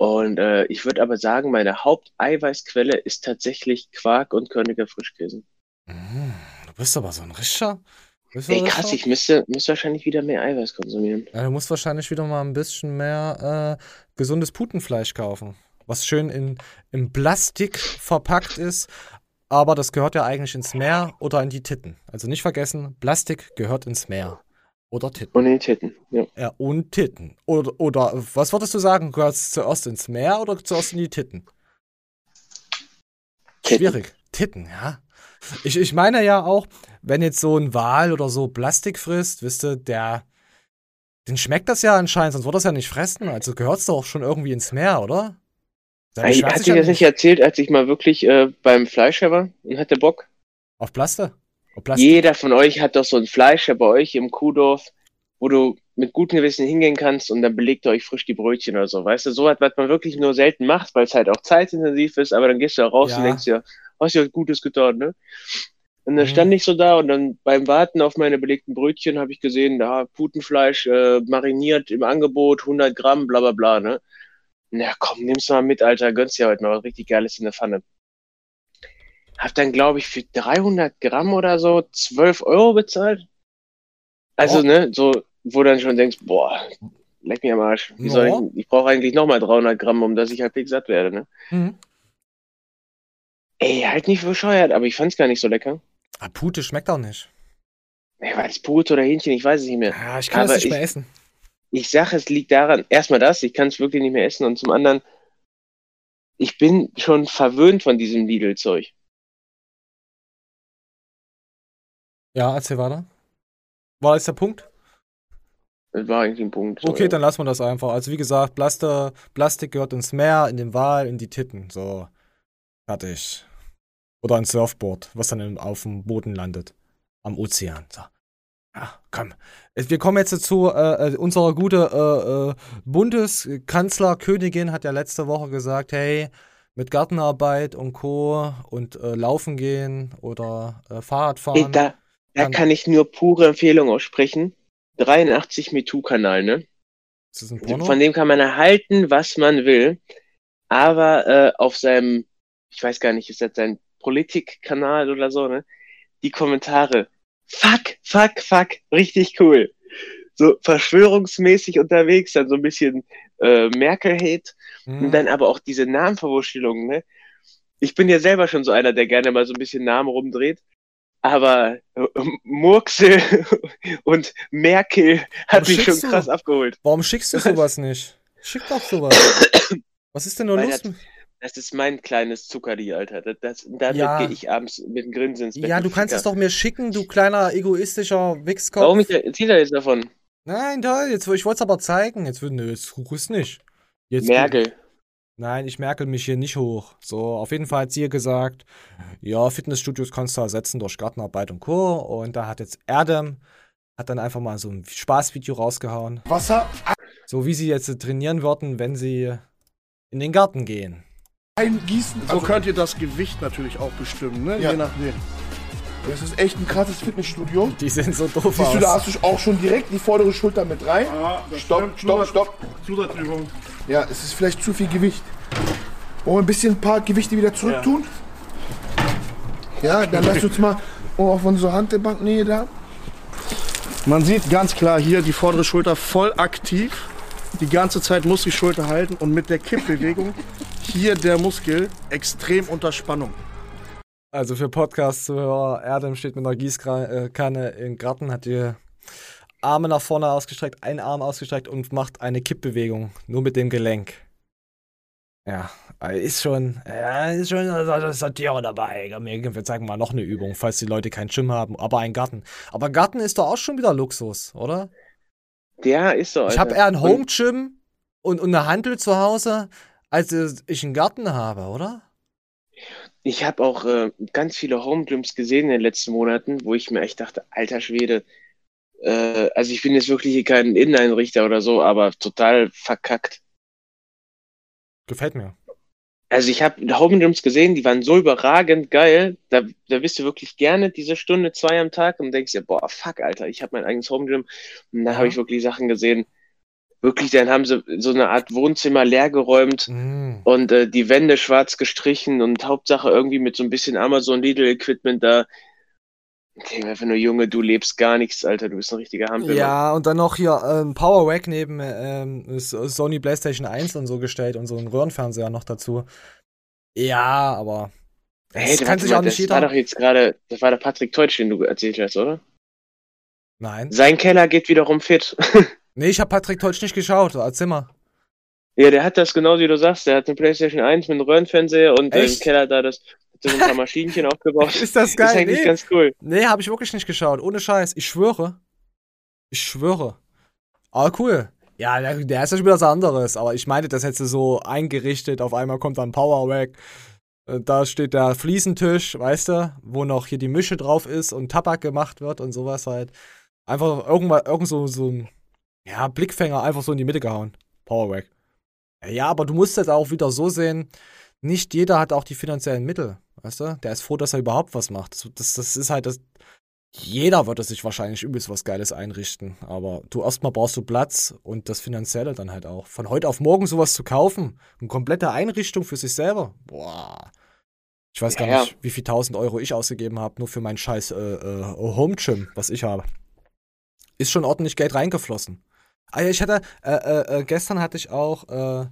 Und äh, ich würde aber sagen, meine Haupteiweißquelle ist tatsächlich Quark und Körniger Frischkäse. Mhm, Du bist aber so ein du Ey, krass, ich müsste, müsste wahrscheinlich wieder mehr Eiweiß konsumieren. Ja, du musst wahrscheinlich wieder mal ein bisschen mehr äh, gesundes Putenfleisch kaufen. Was schön in, in Plastik verpackt ist. Aber das gehört ja eigentlich ins Meer oder in die Titten. Also nicht vergessen, Plastik gehört ins Meer. Oder Titten. Den Titten, ja. Ja, und Titten. Oder, oder was würdest du sagen? Gehört es zuerst ins Meer oder zuerst in die Titten? Titten. Schwierig. Titten, ja. Ich, ich meine ja auch, wenn jetzt so ein Wal oder so Plastik frisst, wisst ihr, der. Den schmeckt das ja anscheinend, sonst wird das ja nicht fressen. Also gehört es doch schon irgendwie ins Meer, oder? Der Ey, beschwert hat sich dir ja das nicht erzählt, als ich mal wirklich äh, beim Fleischer war und hatte Bock? Auf Plaste? Plastik? Jeder von euch hat doch so ein Fleischer bei euch im Kuhdorf, wo du mit gutem Gewissen hingehen kannst und dann belegt ihr euch frisch die Brötchen oder so. Weißt du, so was, was man wirklich nur selten macht, weil es halt auch zeitintensiv ist, aber dann gehst du auch raus Ja. und denkst dir, hast ja was Gutes getan, ne? Und dann Mhm. stand ich so da und dann beim Warten auf meine belegten Brötchen habe ich gesehen, da Putenfleisch äh, mariniert im Angebot, 100 Gramm, bla bla bla, ne? Na komm, nimm's mal mit, Alter, gönnst dir heute mal was richtig Geiles in der Pfanne. Hab dann, glaube ich, für 300 Gramm oder so 12 Euro bezahlt. Also, Oh. ne, so, wo dann schon denkst, boah, leck mich am Arsch. Wie soll ich, ich brauche eigentlich nochmal 300 Gramm, um dass ich halbwegs satt werde, ne? Mhm. Ey, halt nicht bescheuert, aber ich fand's gar nicht so lecker. Ah, Pute schmeckt auch nicht. Ey, war das Pute oder Hähnchen, ich weiß es nicht mehr. Ja, ich kann es nicht ich- mehr essen. Ich sage, es liegt daran, erstmal das, ich kann es wirklich nicht mehr essen und zum anderen, ich bin schon verwöhnt von diesem Lidl-Zeug. Ja, erzähl weiter. War das der Punkt? Das war eigentlich ein Punkt. so, Okay, ja. dann lassen wir das einfach. Also wie gesagt, Plaste, Plastik gehört ins Meer, in den Wal, in die Titten. So, fertig. Oder ein Surfboard, was dann im, auf dem Boden landet. Am Ozean. So. Ja, komm. Wir kommen jetzt dazu, äh, äh, unsere gute äh, äh, Bundeskanzler Königin hat ja letzte Woche gesagt, hey, mit Gartenarbeit und Co. und äh, Laufen gehen oder äh, Fahrradfahren. Ey, da, Kann- ich nur pure Empfehlung aussprechen. 83 MeToo-Kanal, ne? ist das ein Porno? Von dem kann man erhalten, was man will. Aber äh, auf seinem, ich weiß gar nicht, ist das sein Politik-Kanal oder so, ne? Die Kommentare. Fuck, fuck, fuck, richtig cool. So verschwörungsmäßig unterwegs, dann so ein bisschen äh, Merkel-Hate Hm. und dann aber auch diese Namenverwurschtelungen, ne? Ich bin ja selber schon so einer, der gerne mal so ein bisschen Namen rumdreht. Aber äh, Murksel und Merkel hat mich schon du? krass abgeholt. Warum schickst du sowas nicht? Schick doch sowas. Was ist denn nur Weil los? das- ist mein kleines Zuckerli, Alter. Das, das, damit Ja. gehe ich abends mit dem Grinsen ins Bett. Ja, du kannst es doch mir schicken, du kleiner egoistischer Wichskopf. Warum ich, erzähl da jetzt davon? Nein, toll, jetzt, ich wollte es aber zeigen. Jetzt nö, jetzt rührst nicht. Jetzt Merkel. Nein, ich merkel mich hier nicht hoch. So, auf jeden Fall hat sie gesagt, ja, Fitnessstudios kannst du ersetzen durch Gartenarbeit und Co. Und da hat jetzt Erdem, hat dann einfach mal so ein Spaßvideo rausgehauen. Wasser So wie sie jetzt trainieren würden, wenn sie in den Garten gehen. eingießen. So könnt ihr das Gewicht natürlich auch bestimmen, ne? Ja. Je nachdem. Das ist echt ein krasses Fitnessstudio. Die sehen so doof Siehst du, da aus. hast du auch schon direkt die vordere Schulter mit rein. Stopp, stopp, stopp. Zusatzübung. Ja, es ist vielleicht zu viel Gewicht. Wollen wir ein bisschen ein paar Gewichte wieder zurück tun? Ja, dann lass uns mal auf unsere Handelbanknähe da. Man sieht ganz klar hier die vordere Schulter voll aktiv. Die ganze Zeit muss die Schulter halten und mit der Kippbewegung hier der Muskel extrem unter Spannung. Also für Podcast-Zuhörer, Erdem steht mit einer Gießkanne im Garten, hat die Arme nach vorne ausgestreckt, einen Arm ausgestreckt und macht eine Kippbewegung, nur mit dem Gelenk. Ja, ist schon, ja, ist schon Satire dabei. Wir zeigen mal noch eine Übung, falls die Leute keinen Gym haben, aber einen Garten. Aber Garten ist doch auch schon wieder Luxus, oder? Ja, ist so. Ich habe Alter. eher ein Home Gym und, und eine Handel zu Hause, als ich einen Garten habe, oder? Ich habe auch äh, ganz viele Home Gyms gesehen in den letzten Monaten, wo ich mir echt dachte, alter Schwede, äh, also ich bin jetzt wirklich hier kein Inneneinrichter oder so, aber total verkackt. Gefällt mir. Also ich habe Home Gyms gesehen, die waren so überragend geil, da, da bist du wirklich gerne diese Stunde, zwei am Tag und denkst dir, boah, fuck, Alter, ich habe mein eigenes Home Gym und da habe ich wirklich Sachen gesehen, wirklich, dann haben sie so eine Art Wohnzimmer leergeräumt Mhm. und äh, die Wände schwarz gestrichen und Hauptsache irgendwie mit so ein bisschen Amazon Lidl Equipment da. Ich denke mir einfach nur, Junge, du lebst gar nichts, Alter, du bist ein richtiger Hampel. Ja, und dann noch hier ähm, Power Rack neben ähm, Sony PlayStation 1 und so gestellt und so ein Röhrenfernseher noch dazu. Ja, aber das Hey, kann sich mal, auch nicht das war jeder. doch jetzt gerade, das war der Patrick Teutsch, den du erzählt hast, oder? Nein. Sein Keller geht wiederum fit. Nee, ich habe Patrick Teutsch nicht geschaut. Erzähl mal. Ja, der hat das genau wie du sagst. Der hat eine PlayStation 1 mit einem Röhrenfernseher und im? Keller da das hat so ein paar Maschinchen aufgebaut. Ist das geil? Das ist eigentlich nee. ganz cool. Nee, habe ich wirklich nicht geschaut. Ohne Scheiß. Ich schwöre. Ich schwöre. Aber cool. Ja, der, der ist ja schon wieder was anderes. Aber ich meinte, das hätte so eingerichtet. Auf einmal kommt dann Power Rack. Äh, Da steht der Fliesentisch, weißt du, wo noch hier die Mische drauf ist und Tabak gemacht wird und sowas halt. Einfach irgendwann, irgend so, so ein, ja, Blickfänger einfach so in die Mitte gehauen. Power Rack. Ja, aber du musst jetzt auch wieder so sehen, nicht jeder hat auch die finanziellen Mittel, weißt du? Der ist froh, dass er überhaupt was macht. Das, das, das ist halt das. Jeder würde sich wahrscheinlich übelst was Geiles einrichten. Aber du erstmal brauchst du Platz und das Finanzielle dann halt auch. Von heute auf morgen sowas zu kaufen, eine komplette Einrichtung für sich selber. Boah. Ich weiß gar Ja, ja. nicht, wie viel tausend Euro ich ausgegeben habe, nur für mein scheiß äh, äh, Home Gym, was ich habe. Ist schon ordentlich Geld reingeflossen. Ah ja, ich hatte, äh, äh, äh, gestern hatte ich auch, äh,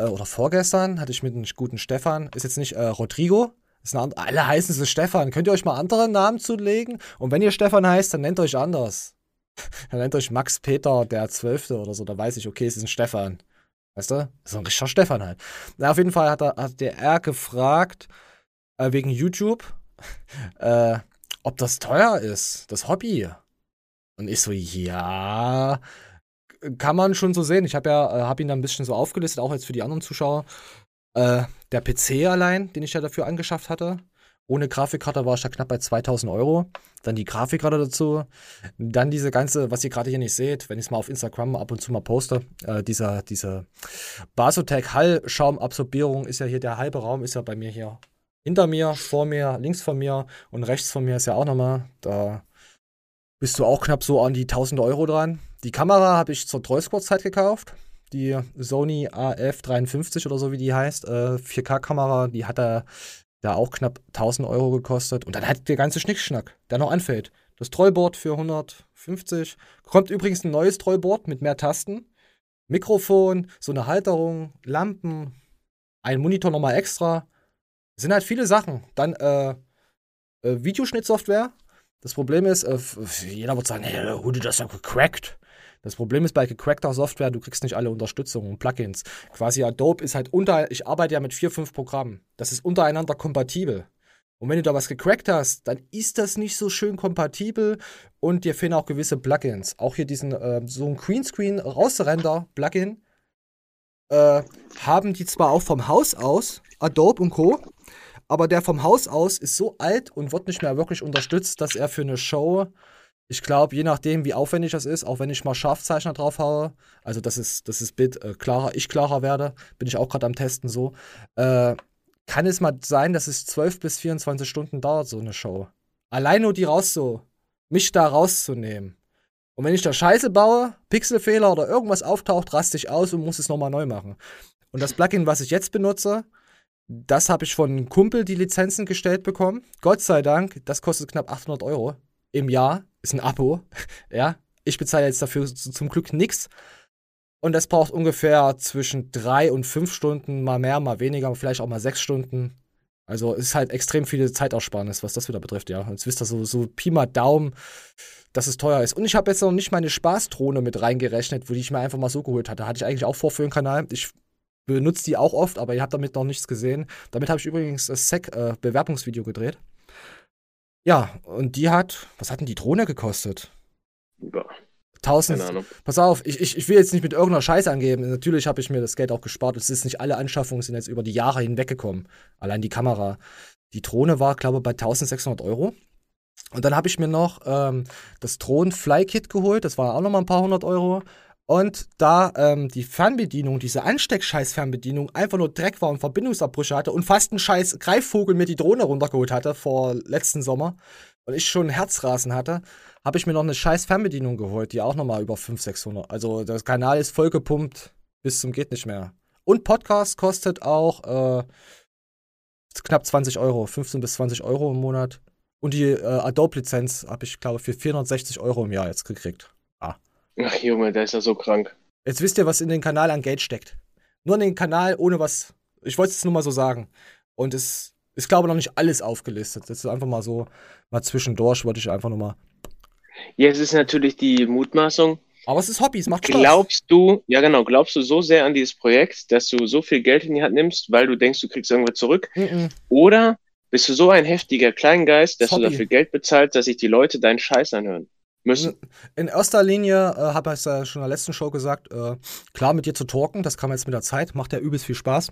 oder vorgestern hatte ich mit einem guten Stefan, ist jetzt nicht äh, Rodrigo, ist and- alle heißen sie Stefan. Könnt ihr euch mal andere Namen zulegen? Und wenn ihr Stefan heißt, dann nennt euch anders. dann nennt euch Max Peter, der Zwölfte oder so, da weiß ich, okay, es ist ein Stefan. Weißt du? So ein richtiger Stefan halt. Na, auf jeden Fall hat, er, hat der R gefragt, äh, wegen YouTube, äh, ob das teuer ist, das Hobby. Und ich so, ja, kann man schon so sehen. Ich habe ja, äh, habe ihn dann ein bisschen so aufgelistet, auch jetzt für die anderen Zuschauer. Äh, der PC allein, den ich ja dafür angeschafft hatte. Ohne Grafikkarte war ich da knapp bei 2000 Euro. Dann die Grafikkarte dazu. Dann diese ganze, was ihr gerade hier nicht seht, wenn ich es mal auf Instagram ab und zu mal poste, äh, dieser, diese Basotec Hallschaumabsorbierung ist ja hier, der halbe Raum ist ja bei mir hier hinter mir, vor mir, links von mir und rechts von mir ist ja auch nochmal. Da bist du auch knapp so an die 1000 Euro dran. Die Kamera habe ich zur Treusportzeit gekauft. Die Sony AF53 oder so wie die heißt, äh, 4K-Kamera, die hat da, da auch knapp 1000 Euro gekostet. Und dann hat der ganze Schnickschnack, der noch anfällt. Das Trollboard für 150. Kommt übrigens ein neues Trollboard mit mehr Tasten. Mikrofon, so eine Halterung, Lampen, ein Monitor nochmal extra. Sind halt viele Sachen. Dann äh, äh, Videoschnittsoftware. Das Problem ist, äh, jeder wird sagen, hey, dir das ja gecrackt. Das Problem ist bei gecrackter Software, du kriegst nicht alle Unterstützung und Plugins. Quasi Adobe ist halt unter, ich arbeite ja mit vier, fünf Programmen. Das ist untereinander kompatibel. Und wenn du da was gecrackt hast, dann ist das nicht so schön kompatibel und dir fehlen auch gewisse Plugins. Auch hier diesen, äh, so ein Greenscreen Rausrender-Plugin äh, haben die zwar auch vom Haus aus, Adobe und Co., aber der vom Haus aus ist so alt und wird nicht mehr wirklich unterstützt, dass er für eine Show, ich glaube, je nachdem, wie aufwendig das ist, auch wenn ich mal Scharfzeichner drauf haue, also dass dass das Bild äh, klarer, ich klarer werde, bin ich auch gerade am Testen so, äh, kann es mal sein, dass es 12 bis 24 Stunden dauert, so eine Show. Allein nur die raus so, mich da rauszunehmen. Und wenn ich da Scheiße baue, Pixelfehler oder irgendwas auftaucht, raste ich aus und muss es nochmal neu machen. Und das Plugin, was ich jetzt benutze, das habe ich von einem Kumpel die Lizenzen gestellt bekommen. Gott sei Dank, das kostet knapp 800 Euro im Jahr. Ist ein Abo. ja, ich bezahle jetzt dafür zum Glück nichts. Und das braucht ungefähr zwischen drei und fünf Stunden, mal mehr, mal weniger, vielleicht auch mal sechs Stunden. Also ist halt extrem viel Zeitersparnis, was das wieder betrifft, ja. Jetzt wisst ihr so, so Pi mal Daumen, dass es teuer ist. Und ich habe jetzt noch nicht meine Spaßdrohne mit reingerechnet, wo die ich mir einfach mal so geholt hatte. Hatte ich eigentlich auch vor für den Kanal. Ich benutze die auch oft, aber ihr habt damit noch nichts gesehen. Damit habe ich übrigens das SEC-Bewerbungsvideo gedreht. Ja, und die hat, was hat denn die Drohne gekostet? Ja. 1000. Keine Ahnung. Pass auf, ich, ich, ich will jetzt nicht mit irgendeiner Scheiße angeben. Natürlich habe ich mir das Geld auch gespart. Es ist nicht alle Anschaffungen sind jetzt über die Jahre hinweggekommen. Allein die Kamera. Die Drohne war, glaube ich, bei 1600 Euro. Und dann habe ich mir noch ähm, das Drohnen Fly Kit geholt. Das war auch nochmal ein paar hundert Euro. Und da ähm, die Fernbedienung, diese Ansteckscheiß-Fernbedienung, einfach nur Dreck war und Verbindungsabbrüche hatte und fast ein scheiß Greifvogel mir die Drohne runtergeholt hatte vor letzten Sommer und ich schon Herzrasen hatte, habe ich mir noch eine scheiß Fernbedienung geholt, die auch nochmal über 500, 600. Also der Kanal ist vollgepumpt bis zum geht nicht mehr. Und Podcast kostet auch äh, knapp 20 Euro, 15 bis 20 Euro im Monat. Und die äh, Adobe-Lizenz habe ich, glaube ich, für 460 Euro im Jahr jetzt gekriegt. Ach Junge, der ist ja so krank. Jetzt wisst ihr, was in den Kanal an Geld steckt. Nur in den Kanal ohne was. Ich wollte es nur mal so sagen. Und es ist, glaube ich, noch nicht alles aufgelistet. Das ist einfach mal so, mal zwischendurch wollte ich einfach nur mal. Ja, es ist natürlich die Mutmaßung. Aber es ist Hobby, es macht Spaß. Glaubst du, ja genau, glaubst du so sehr an dieses Projekt, dass du so viel Geld in die Hand nimmst, weil du denkst, du kriegst irgendwas zurück? Mhm. Oder bist du so ein heftiger Kleingeist, dass Hobby. du dafür Geld bezahlst, dass sich die Leute deinen Scheiß anhören müssen? In erster Linie äh, habe ich es ja schon in der letzten Show gesagt, äh, klar mit dir zu talken, das man jetzt mit der Zeit, macht ja übelst viel Spaß.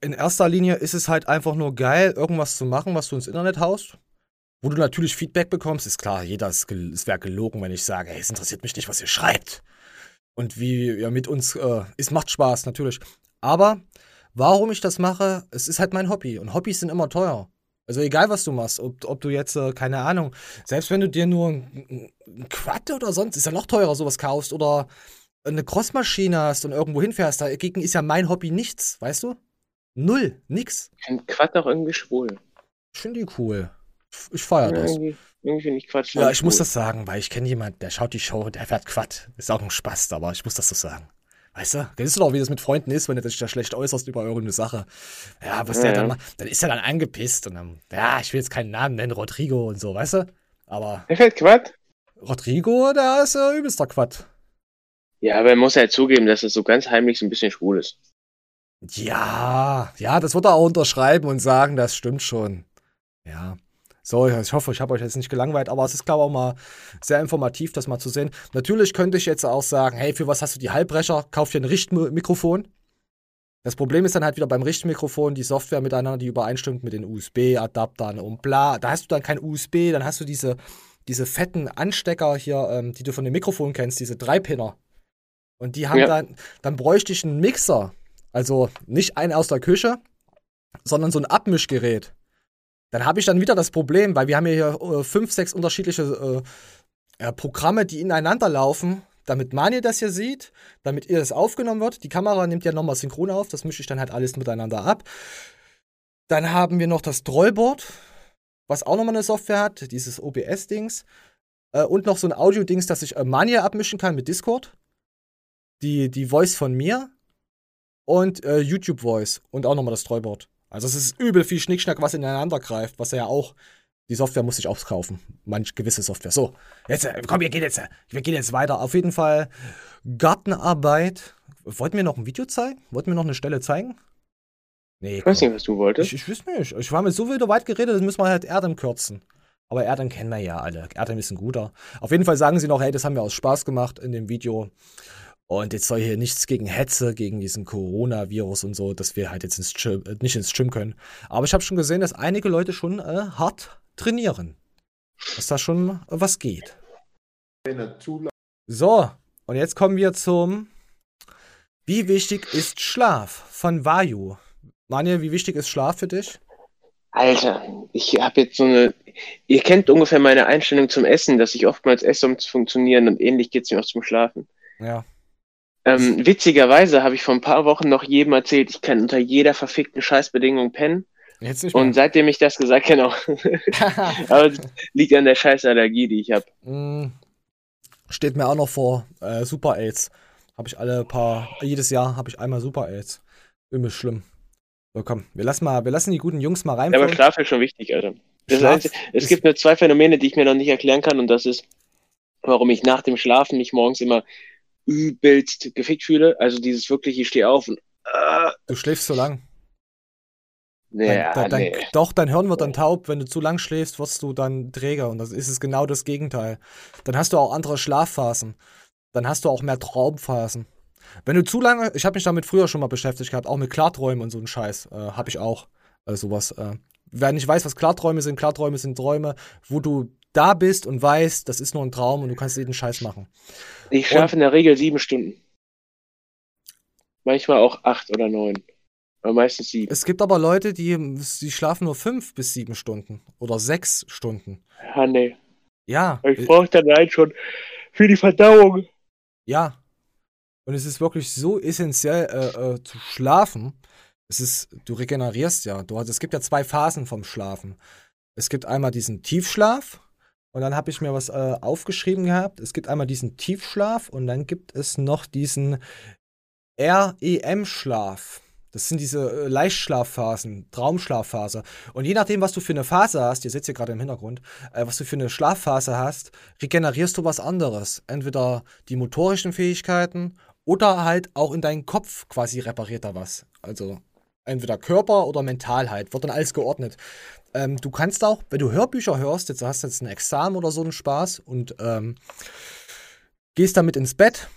In erster Linie ist es halt einfach nur geil, irgendwas zu machen, was du ins Internet haust. Wo du natürlich Feedback bekommst, ist klar, jeder ist, gel- es wäre gelogen, wenn ich sage, hey, es interessiert mich nicht, was ihr schreibt. Und wie ihr mit uns, äh, es macht Spaß, natürlich. Aber warum ich das mache, es ist halt mein Hobby. Und Hobbys sind immer teuer. Also egal, was du machst, ob, ob du jetzt, äh, keine Ahnung, selbst wenn du dir nur ein, ein Quad oder sonst, ist ja noch teurer, sowas kaufst oder eine Crossmaschine hast und irgendwo hinfährst, dagegen ist ja mein Hobby nichts, weißt du? Null, nix. Ich finde Quad auch irgendwie schwul. Ich finde die cool. Ich feier das. irgendwie irgendwie finde ich Quatsch. Ja, ich muss schwul. das sagen, weil ich kenne jemanden, der schaut die Show, der fährt Quad. Ist auch ein Spaß, aber ich muss das so sagen. Weißt du? Kennst du doch, wie das mit Freunden ist, wenn du dich da schlecht äußerst über irgendeine Sache. Ja, was der ja. dann macht, dann ist er dann angepisst und dann, ja, ich will jetzt keinen Namen nennen, Rodrigo und so, weißt du? Aber Der fährt Quad? Rodrigo, der ist äh, übelster Quad. Ja, aber er muss halt zugeben, dass es so ganz heimlich so ein bisschen schwul ist. Ja, ja, das wird er auch unterschreiben und sagen, das stimmt schon. Ja. So, ich hoffe, ich habe euch jetzt nicht gelangweilt, aber es ist, glaube ich, auch mal sehr informativ, das mal zu sehen. Natürlich könnte ich jetzt auch sagen, hey, für was hast du die Halbbrecher? Kauf dir ein Richtmikrofon. Das Problem ist dann halt wieder beim Richtmikrofon die Software miteinander, die übereinstimmt mit den USB-Adaptern und bla. Da hast du dann kein USB, dann hast du diese, diese fetten Anstecker hier, ähm, die du von dem Mikrofon kennst, diese Dreipinner. Und die haben Ja. dann, dann bräuchte ich einen Mixer. Also nicht einen aus der Küche, sondern so ein Abmischgerät. Dann habe ich dann wieder das Problem, weil wir haben hier äh, fünf, sechs unterschiedliche äh, Programme, die ineinander laufen, damit Mani das hier sieht, damit ihr das aufgenommen wird. Die Kamera nimmt ja nochmal synchron auf, das mische ich dann halt alles miteinander ab. Dann haben wir noch das Trollboard, was auch nochmal eine Software hat, dieses OBS-Dings. Äh, und noch so ein Audio-Dings, dass ich äh, Mania abmischen kann mit Discord. Die, die Voice von mir. Und äh, YouTube Voice. Und auch nochmal das Trollboard. Also es ist übel viel Schnickschnack, was ineinander greift, was er ja auch. Die Software muss ich auch kaufen. Manch gewisse Software. So, jetzt, äh, komm, wir gehen jetzt, äh, wir gehen jetzt weiter. Auf jeden Fall Gartenarbeit. Wollten wir noch ein Video zeigen? Wollten wir noch eine Stelle zeigen? Nee, Ich weiß nicht, was du wolltest. Ich, ich weiß nicht. Ich war mit so wieder weit geredet, das müssen wir halt Erdem kürzen. Aber Erdem kennen wir ja alle. Erdem ist ein guter. Auf jeden Fall sagen sie noch, hey, das haben wir aus Spaß gemacht in dem Video. Und jetzt soll hier nichts gegen Hetze, gegen diesen Coronavirus und so, dass wir halt jetzt ins Gym, äh, nicht ins Gym können. Aber ich habe schon gesehen, dass einige Leute schon äh, hart trainieren. Dass da schon äh, was geht. So, und jetzt kommen wir zum Wie wichtig ist Schlaf von Vayu? Manja, wie wichtig ist Schlaf für dich? Alter, ich habe jetzt so eine. Ihr kennt ungefähr meine Einstellung zum Essen, dass ich oftmals esse, um zu funktionieren und ähnlich geht's mir auch zum Schlafen. Ja. Ähm, witzigerweise habe ich vor ein paar Wochen noch jedem erzählt, ich kann unter jeder verfickten Scheißbedingung pennen. Und seitdem ich das gesagt genau. Aber liegt an der Scheißallergie, die ich habe. Mm, Steht mir auch noch vor. Äh, Super AIDS. Habe ich alle paar, jedes Jahr habe ich einmal Super AIDS. Übel schlimm. So, komm, wir lassen, mal, wir lassen die guten Jungs mal Ja, aber. Schlaf ist schon wichtig, Alter. Heißt, es gibt nur zwei Phänomene, die ich mir noch nicht erklären kann, und das ist, warum ich nach dem Schlafen mich morgens immer übelst gefickt fühle. Also dieses wirklich, ich stehe auf und äh, Du schläfst zu lang. ja, dein, dein, nee. Doch, dein Hirn wird dann taub. Wenn du zu lang schläfst, wirst du dann träger. Und das ist es genau das Gegenteil. Dann hast du auch andere Schlafphasen. Dann hast du auch mehr Traumphasen. Wenn du zu lange, ich habe mich damit früher schon mal beschäftigt gehabt, auch mit Klarträumen und so ein Scheiß, äh, habe ich auch. Äh, sowas. Äh. Wer nicht weiß, was Klarträume sind, Klarträume sind Träume, wo du da bist und weißt, das ist nur ein Traum und du kannst jeden Scheiß machen. Ich schlafe in der Regel sieben Stunden. Manchmal auch acht oder neun. Aber meistens sieben. Es gibt aber Leute, die, die schlafen nur fünf bis sieben Stunden oder sechs Stunden. Ja, nee. Ja. Ich brauche dann rein schon für die Verdauung. Ja. Und es ist wirklich so essentiell äh, äh, zu schlafen. Es ist, du regenerierst ja. Du, es gibt ja zwei Phasen vom Schlafen. Es gibt einmal diesen Tiefschlaf und dann habe ich mir was äh, aufgeschrieben gehabt. Es gibt einmal diesen Tiefschlaf und dann gibt es noch diesen REM-Schlaf. Das sind diese äh, Leichtschlafphasen, Traumschlafphase. Und je nachdem, was du für eine Phase hast, ihr seht hier gerade im Hintergrund, äh, was du für eine Schlafphase hast, regenerierst du was anderes. Entweder die motorischen Fähigkeiten oder halt auch in deinen Kopf quasi repariert da was. Also entweder Körper oder Mentalheit, wird dann alles geordnet. Ähm, du kannst auch, wenn du Hörbücher hörst, jetzt hast du jetzt ein Examen oder so einen Spaß und ähm, gehst damit ins Bett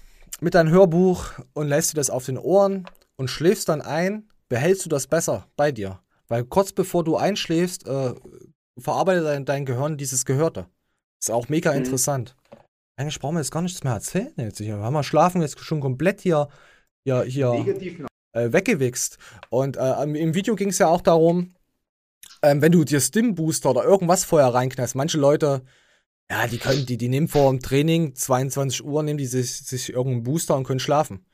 mit deinem Hörbuch und lässt dir das auf den Ohren und schläfst dann ein, behältst du das besser bei dir. Weil kurz bevor du einschläfst, äh, verarbeitet dein, dein Gehirn dieses Gehörte. Ist auch mega Mhm. interessant. Eigentlich brauchen wir jetzt gar nichts mehr erzählen jetzt. Wir haben mal Schlafen jetzt schon komplett hier, hier, hier äh, weggewichst. Und äh, im- Video ging es ja auch darum, ähm, wenn du dir Stim-Booster oder irgendwas vorher reinknallst, manche Leute, ja, die können, die, die nehmen vor dem Training, 22 Uhr, nehmen die sich, sich irgendeinen Booster und können schlafen.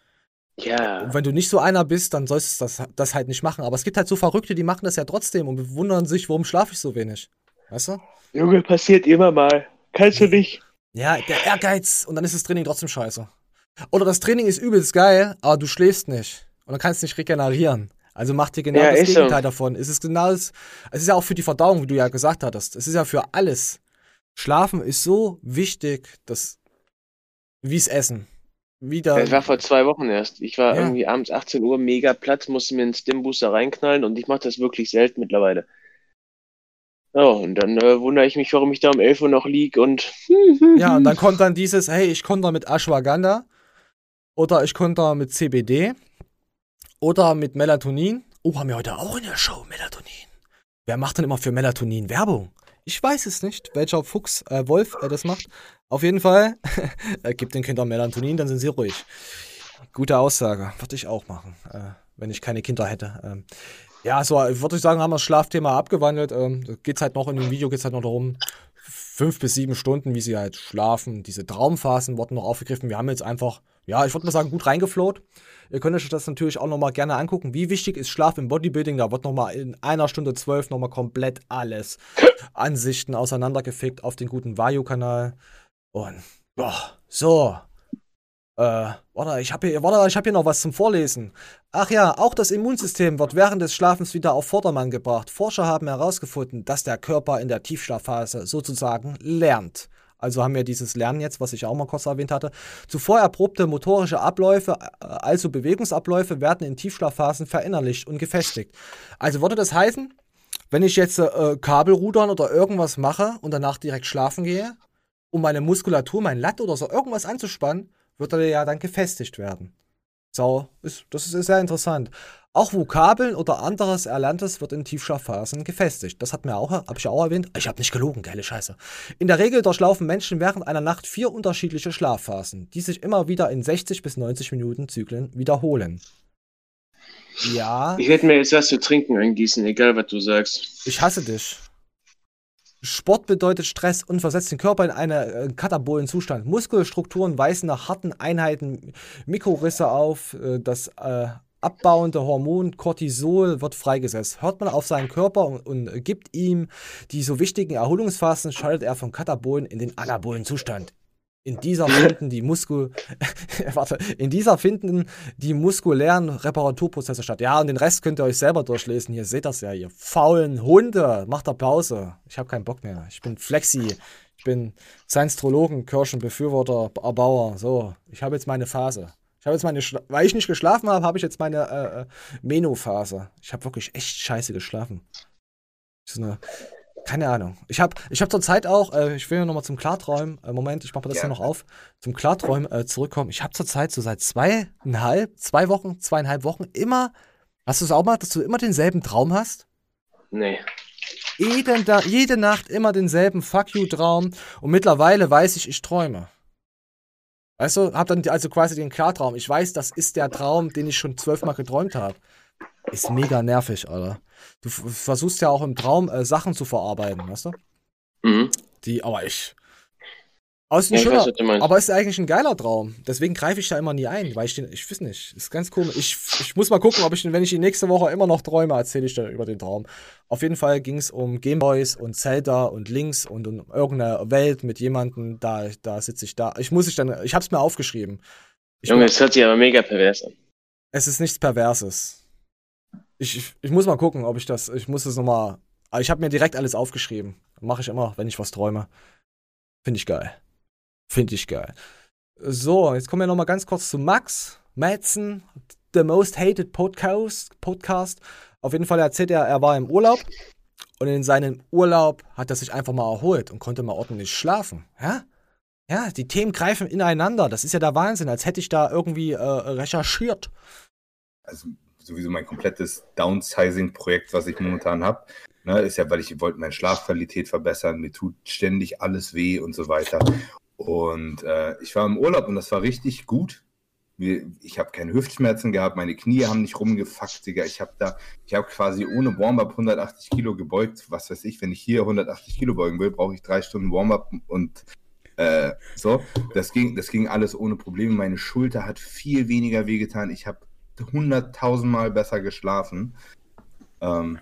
Ja. Und wenn du nicht so einer bist, dann sollst du das, das halt nicht machen. Aber es gibt halt so Verrückte, die machen das ja trotzdem und bewundern sich, warum schlafe ich so wenig. Weißt du? Junge, passiert immer mal. Kannst du nicht. Ja, der Ehrgeiz und dann ist das Training trotzdem scheiße. Oder das Training ist übelst geil, aber du schläfst nicht. Und dann kannst du nicht regenerieren. Also mach dir genau Ja, das ist so. Gegenteil davon. Es ist genau das, es ist ja auch für die Verdauung, wie du ja gesagt hattest. Es ist ja für alles. Schlafen ist so wichtig, dass, wie's Essen. Wieder. Das war vor zwei Wochen erst. Ich war Ja. irgendwie abends 18 Uhr mega platt, musste mir einen Stim-Booster reinknallen und ich mache das wirklich selten mittlerweile. Oh, und dann äh, wundere ich mich, warum ich da um 11 Uhr noch lieg und Ja, und dann kommt dann dieses, hey, ich konnte mit Ashwagandha oder ich konnte mit CBD oder mit Melatonin. Oh, haben wir heute auch in der Show Melatonin. Wer macht denn immer für Melatonin Werbung? Ich weiß es nicht, welcher Fuchs, äh, Wolf äh, das macht. Auf jeden Fall, äh, gibt den Kindern Melatonin, dann sind sie ruhig. Gute Aussage, würde ich auch machen, äh, wenn ich keine Kinder hätte. Ähm, ja, so würde ich sagen, haben wir das Schlafthema abgewandelt. Ähm, geht's halt noch in dem Video geht's halt noch darum, fünf bis sieben Stunden, wie sie halt schlafen. Diese Traumphasen wurden noch aufgegriffen. Wir haben jetzt einfach, ja, ich würde mal sagen, gut reingeflowt. Ihr könnt euch das natürlich auch nochmal gerne angucken. Wie wichtig ist Schlaf im Bodybuilding? Da wird nochmal in einer Stunde zwölf nochmal komplett alles Ansichten auseinandergefickt auf den guten Vayu-Kanal. Und, boah, so. Äh, warte, ich habe hier, warte, ich hab hier noch was zum Vorlesen. Ach ja, auch das Immunsystem wird während des Schlafens wieder auf Vordermann gebracht. Forscher haben herausgefunden, dass der Körper in der Tiefschlafphase sozusagen lernt. Also haben wir dieses Lernen jetzt, was ich auch mal kurz erwähnt hatte. Zuvor erprobte motorische Abläufe, äh, also Bewegungsabläufe, werden in Tiefschlafphasen verinnerlicht und gefestigt. Also würde das heißen, wenn ich jetzt äh, Kabelrudern oder irgendwas mache und danach direkt schlafen gehe, um meine Muskulatur, mein Latt oder so irgendwas anzuspannen, wird er ja dann gefestigt werden. So, ist, das ist sehr interessant. Auch Vokabeln oder anderes Erlerntes wird in Tiefschlafphasen gefestigt. Das hat mir auch, habe ich ja auch erwähnt. Ich habe nicht gelogen, geile Scheiße. In der Regel durchlaufen Menschen während einer Nacht vier unterschiedliche Schlafphasen, die sich immer wieder in 60 bis 90 Minuten Zyklen wiederholen. Ja, ich werde mir jetzt was zu trinken eingießen, egal was du sagst. ich hasse dich. Sport bedeutet Stress und versetzt den Körper in einen äh, katabolen Zustand. Muskelstrukturen weisen nach harten Einheiten Mikrorisse auf. Äh, das äh, abbauende Hormon Cortisol wird freigesetzt. Hört man auf seinen Körper und, und gibt ihm die so wichtigen Erholungsphasen, schaltet er vom katabolen in den anabolen Zustand. In dieser finden die Muskel warte, in dieser finden die muskulären Reparaturprozesse statt. Ja, und den Rest könnt ihr euch selber durchlesen. Hier seht das ja, ihr faulen Hunde. Macht da Pause. Ich habe keinen Bock mehr. Ich bin Flexi. Ich bin Science-Trologen, Kirschen, Befürworter, Erbauer. So, ich habe jetzt meine Phase. Ich habe jetzt meine, Schla weil ich nicht geschlafen habe, habe ich jetzt meine äh, äh, Meno-Phase. Ich habe wirklich echt scheiße geschlafen. Ist eine, keine Ahnung. Ich habe ich hab zur Zeit auch, äh, ich will nochmal zum Klarträumen, äh, Moment, ich mache das ja. hier noch auf, zum Klarträumen äh, zurückkommen. Ich habe zur Zeit so seit zweieinhalb, zwei Wochen, zweieinhalb Wochen immer, hast du es auch mal, dass du immer denselben Traum hast? Nee. Jeden, jede Nacht immer denselben Fuck you-Traum und mittlerweile weiß ich, ich träume. Weißt du, hab dann also quasi den Klartraum. Ich weiß, das ist der Traum, den ich schon zwölfmal geträumt habe. Ist mega nervig, Alter. Du versuchst ja auch im Traum äh, Sachen zu verarbeiten, weißt du? Mhm. Die, aber ich. Aus ja, schöner, weiß, aber ist eigentlich ein geiler Traum. Deswegen greife ich da immer nie ein, weil ich den, ich weiß nicht, ist ganz komisch. Ich, ich muss mal gucken, ob ich, wenn ich die nächste Woche immer noch träume, erzähle ich dann über den Traum. Auf jeden Fall ging es um Gameboys und Zelda und Links und um irgendeine Welt mit jemandem, da, da sitze ich da. Ich muss ich dann, ich hab's mir aufgeschrieben. Ich Junge, es hört sich aber mega pervers an. Es ist nichts Perverses. Ich, ich muss mal gucken, ob ich das, ich muss es nochmal, ich habe mir direkt alles aufgeschrieben. Mache ich immer, wenn ich was träume. Finde ich geil. Finde ich geil. So, jetzt kommen wir nochmal ganz kurz zu Max Madsen, The Most Hated Podcast. Podcast. Auf jeden Fall erzählt er, er war im Urlaub und in seinem Urlaub hat er sich einfach mal erholt und konnte mal ordentlich schlafen. Ja? Ja, die Themen greifen ineinander. Das ist ja der Wahnsinn, als hätte ich da irgendwie äh, recherchiert. Also sowieso mein komplettes Downsizing-Projekt, was ich momentan habe. Ne, ist ja, weil ich wollte meine Schlafqualität verbessern, mir tut ständig alles weh und so weiter. Und äh, ich war im Urlaub und das war richtig gut. Ich habe keine Hüftschmerzen gehabt, meine Knie haben nicht rumgefuckt, Digga. Ich habe da, ich habe quasi ohne Warm-up 180 Kilo gebeugt. Was weiß ich, wenn ich hier 180 Kilo beugen will, brauche ich drei Stunden Warm-up und äh, so. Das ging, das ging alles ohne Probleme. Meine Schulter hat viel weniger wehgetan. Ich habe hunderttausendmal besser geschlafen. Ähm,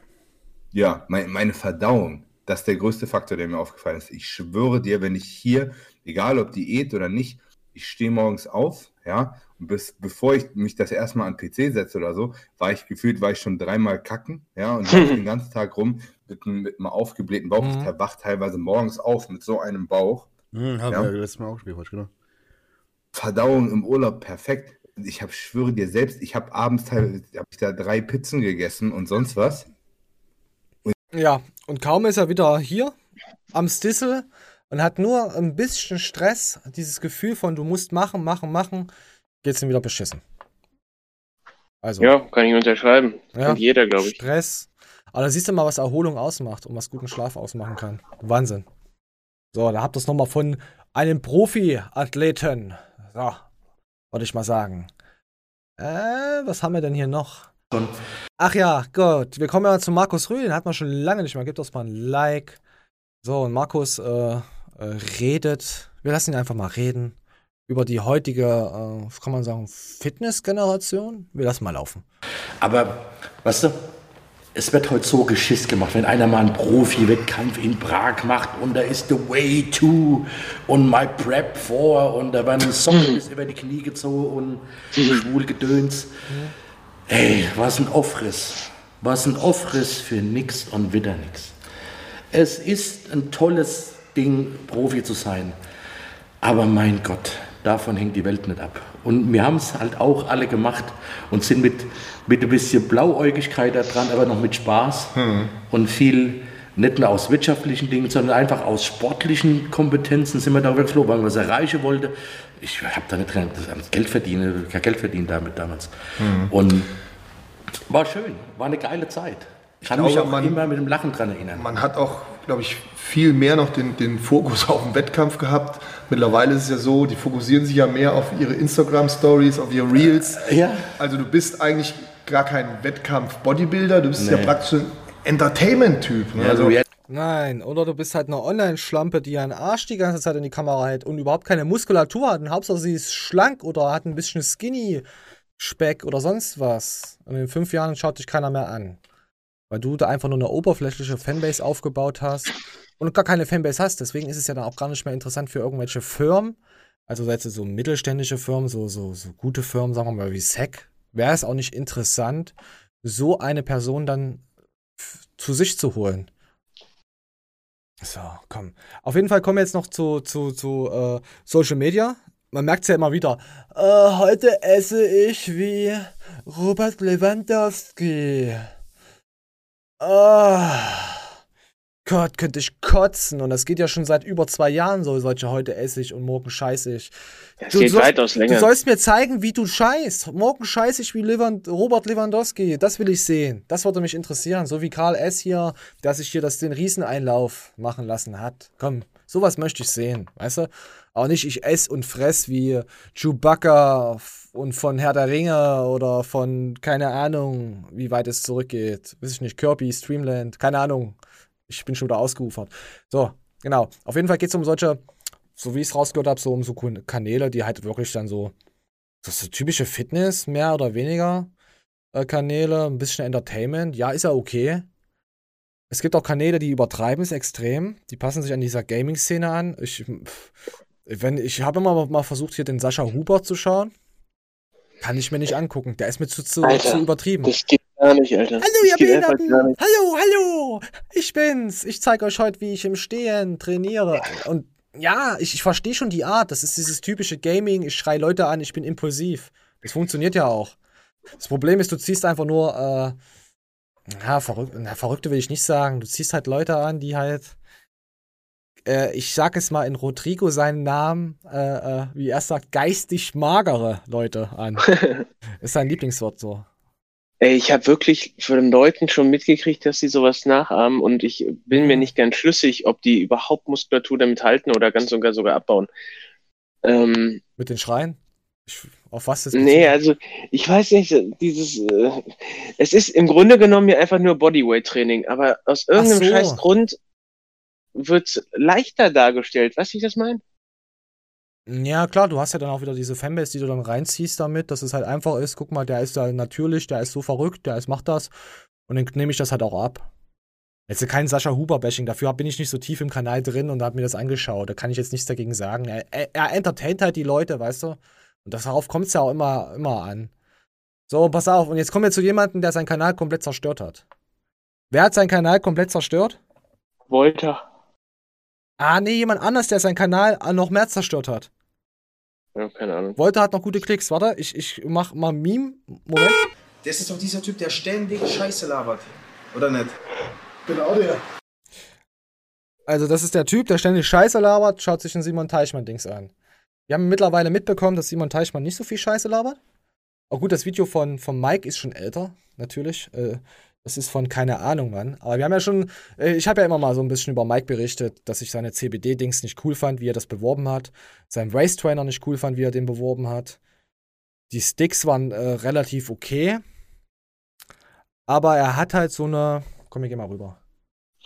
ja, mein, meine Verdauung, das ist der größte Faktor, der mir aufgefallen ist. Ich schwöre dir, wenn ich hier egal ob Diät oder nicht, ich stehe morgens auf, ja, und bis, bevor ich mich das erstmal an PC setze oder so, war ich gefühlt, war ich schon dreimal kacken, ja, und den ganzen Tag rum mit, mit einem aufgeblähten Bauch. Mhm. Ich wach teilweise morgens auf mit so einem Bauch. Mhm, haben ja. wir letztes Mal auch gespielt, genau. Verdauung im Urlaub perfekt. Ich habe, schwöre dir selbst, ich habe abends teilweise, habe ich da drei Pizzen gegessen und sonst was. Und ja, und kaum ist er wieder hier am Stissel, und hat nur ein bisschen Stress, dieses Gefühl von du musst machen, machen, machen, geht's ihm wieder beschissen. Also. Ja, kann ich unterschreiben. Ja, Kennt jeder, glaube ich. Stress. Aber da siehst du mal, was Erholung ausmacht und was guten Schlaf ausmachen kann. Wahnsinn. So, da habt ihr es nochmal von einem Profi-Athleten. So, wollte ich mal sagen. Äh, was haben wir denn hier noch? Ach ja, gut. Wir kommen ja zu Markus Rühl. Den hat man schon lange nicht mehr. Gebt uns mal ein Like. So, und Markus, äh, äh, redet, wir lassen ihn einfach mal reden, über die heutige, äh, kann man sagen, Fitness-Generation. Wir lassen mal laufen. Aber, weißt du, es wird heute so Geschiss gemacht, wenn einer mal einen Profi-Wettkampf in Prag macht und da ist The Way to und My Prep vor und da werden Songs über die Knie gezogen und schwul Gedöns. Ey, was ein Aufriss. Was ein Aufriss für nix und wieder nix. Es ist ein tolles Ding, Profi zu sein. Aber mein Gott, davon hängt die Welt nicht ab. Und wir haben es halt auch alle gemacht und sind mit, mit ein bisschen Blauäugigkeit da dran, aber noch mit Spaß hm. und viel, nicht nur aus wirtschaftlichen Dingen, sondern einfach aus sportlichen Kompetenzen sind wir da geflogen, weil man was erreichen wollte. Ich habe da nicht Geld verdient, kein Geld verdient damit damals. Hm. Und war schön, war eine geile Zeit. Ich kann glaube, mich auch man, immer mit dem Lachen dran erinnern. Man hat auch, glaube ich, viel mehr noch den, den Fokus auf den Wettkampf gehabt. Mittlerweile ist es ja so, die fokussieren sich ja mehr auf ihre Instagram-Stories, auf ihre Reels. Ja. Also du bist eigentlich gar kein Wettkampf-Bodybuilder, du bist nee. ja praktisch ein Entertainment-Typ. Ne? Ja, also, Nein, oder du bist halt eine Online-Schlampe, die ihren Arsch die ganze Zeit in die Kamera hält und überhaupt keine Muskulatur hat. Und Hauptsache sie ist schlank oder hat ein bisschen Skinny Speck oder sonst was. Und in fünf Jahren schaut dich keiner mehr an. Weil du da einfach nur eine oberflächliche Fanbase aufgebaut hast und gar keine Fanbase hast. Deswegen ist es ja dann auch gar nicht mehr interessant für irgendwelche Firmen, Also jetzt so mittelständische Firmen, so, so, so gute Firmen, sagen wir mal wie SEC, wäre es auch nicht interessant, so eine Person dann zu sich zu holen. So, komm. Auf jeden Fall kommen wir jetzt noch zu, zu, zu äh, Social Media. Man merkt es ja immer wieder. Äh, heute esse ich wie Robert Lewandowski. Ah. Gott, könnte ich kotzen. Und das geht ja schon seit über zwei Jahren so, solche heute esse ich und morgen scheiße ich. Das geht weitaus länger. Du sollst mir zeigen, wie du scheißt. Morgen scheiße ich wie Lewand Robert Lewandowski. Das will ich sehen. Das würde mich interessieren. So wie Karl S. hier, der sich hier das, den Rieseneinlauf machen lassen hat. Komm, sowas möchte ich sehen. Weißt du? Auch nicht, ich ess und fress wie Chewbacca und von Herr der Ringe oder von, keine Ahnung, wie weit es zurückgeht. Weiß ich nicht, Kirby, Streamland, keine Ahnung. Ich bin schon wieder ausgeufert. So, genau. Auf jeden Fall geht es um solche, so wie ich es rausgehört habe, so um so Kanäle, die halt wirklich dann so, das ist so typische Fitness, mehr oder weniger äh, Kanäle, ein bisschen Entertainment. Ja, ist ja okay. Es gibt auch Kanäle, die übertreiben es extrem. Die passen sich an dieser Gaming-Szene an. Ich, wenn, ich habe immer mal versucht, hier den Sascha Huber zu schauen. Kann ich mir nicht angucken. Der ist mir zu, zu, Alter, zu übertrieben. Das gar nicht, Alter. Hallo, ihr Behinderten! Hallo, hallo! Ich bin's. Ich zeige euch heute, wie ich im Stehen trainiere. Und ja, ich, ich verstehe schon die Art. Das ist dieses typische Gaming. Ich schrei Leute an, ich bin impulsiv. Das funktioniert ja auch. Das Problem ist, du ziehst einfach nur, äh, ja, verrück, na, Verrückte will ich nicht sagen. Du ziehst halt Leute an, die halt, äh, ich sag es mal in Rodrigo seinen Namen, äh, äh, wie er sagt, geistig magere Leute an. ist sein Lieblingswort so. Ey, ich habe wirklich von Leuten schon mitgekriegt, dass sie sowas nachahmen und ich bin Mhm. mir nicht ganz schlüssig, ob die überhaupt Muskulatur damit halten oder ganz sogar sogar abbauen. Ähm, Mit den Schreien? Ich, auf was ist nee, also ich weiß nicht, dieses, äh, es ist im Grunde genommen ja einfach nur Bodyweight-Training, aber aus irgendeinem so. scheiß Grund wird's leichter dargestellt. Weißt du, wie ich das meine? Ja, klar, du hast ja dann auch wieder diese Fanbase, die du dann reinziehst damit, dass es halt einfach ist, guck mal, der ist da natürlich, der ist so verrückt, der ist, macht das. Und dann nehme ich das halt auch ab. Jetzt kein Sascha Huber-Bashing, dafür bin ich nicht so tief im Kanal drin und habe mir das angeschaut. Da kann ich jetzt nichts dagegen sagen. Er, er, er entertaint halt die Leute, weißt du? Und darauf kommt es ja auch immer, immer an. So, pass auf, und jetzt kommen wir zu jemandem, der seinen Kanal komplett zerstört hat. Wer hat seinen Kanal komplett zerstört? Wolter. Ah, nee, jemand anders, der seinen Kanal noch mehr zerstört hat. Ja, keine Ahnung. Wolter hat noch gute Klicks. Warte, ich, ich mach mal ein Meme. Moment. Das ist doch dieser Typ, der ständig Scheiße labert. Oder nicht? Genau der. Also, das ist der Typ, der ständig Scheiße labert, schaut sich ein Simon Teichmann-Dings an. Wir haben mittlerweile mitbekommen, dass Simon Teichmann nicht so viel Scheiße labert. Auch gut, das Video von, von Mike ist schon älter, natürlich. Äh, das ist von keine Ahnung, Mann. Aber wir haben ja schon, äh, ich habe ja immer mal so ein bisschen über Mike berichtet, dass ich seine CBD-Dings nicht cool fand, wie er das beworben hat. Seinen Race Trainer nicht cool fand, wie er den beworben hat. Die Sticks waren äh, relativ okay. Aber er hat halt so eine. Komm, wir gehen mal rüber.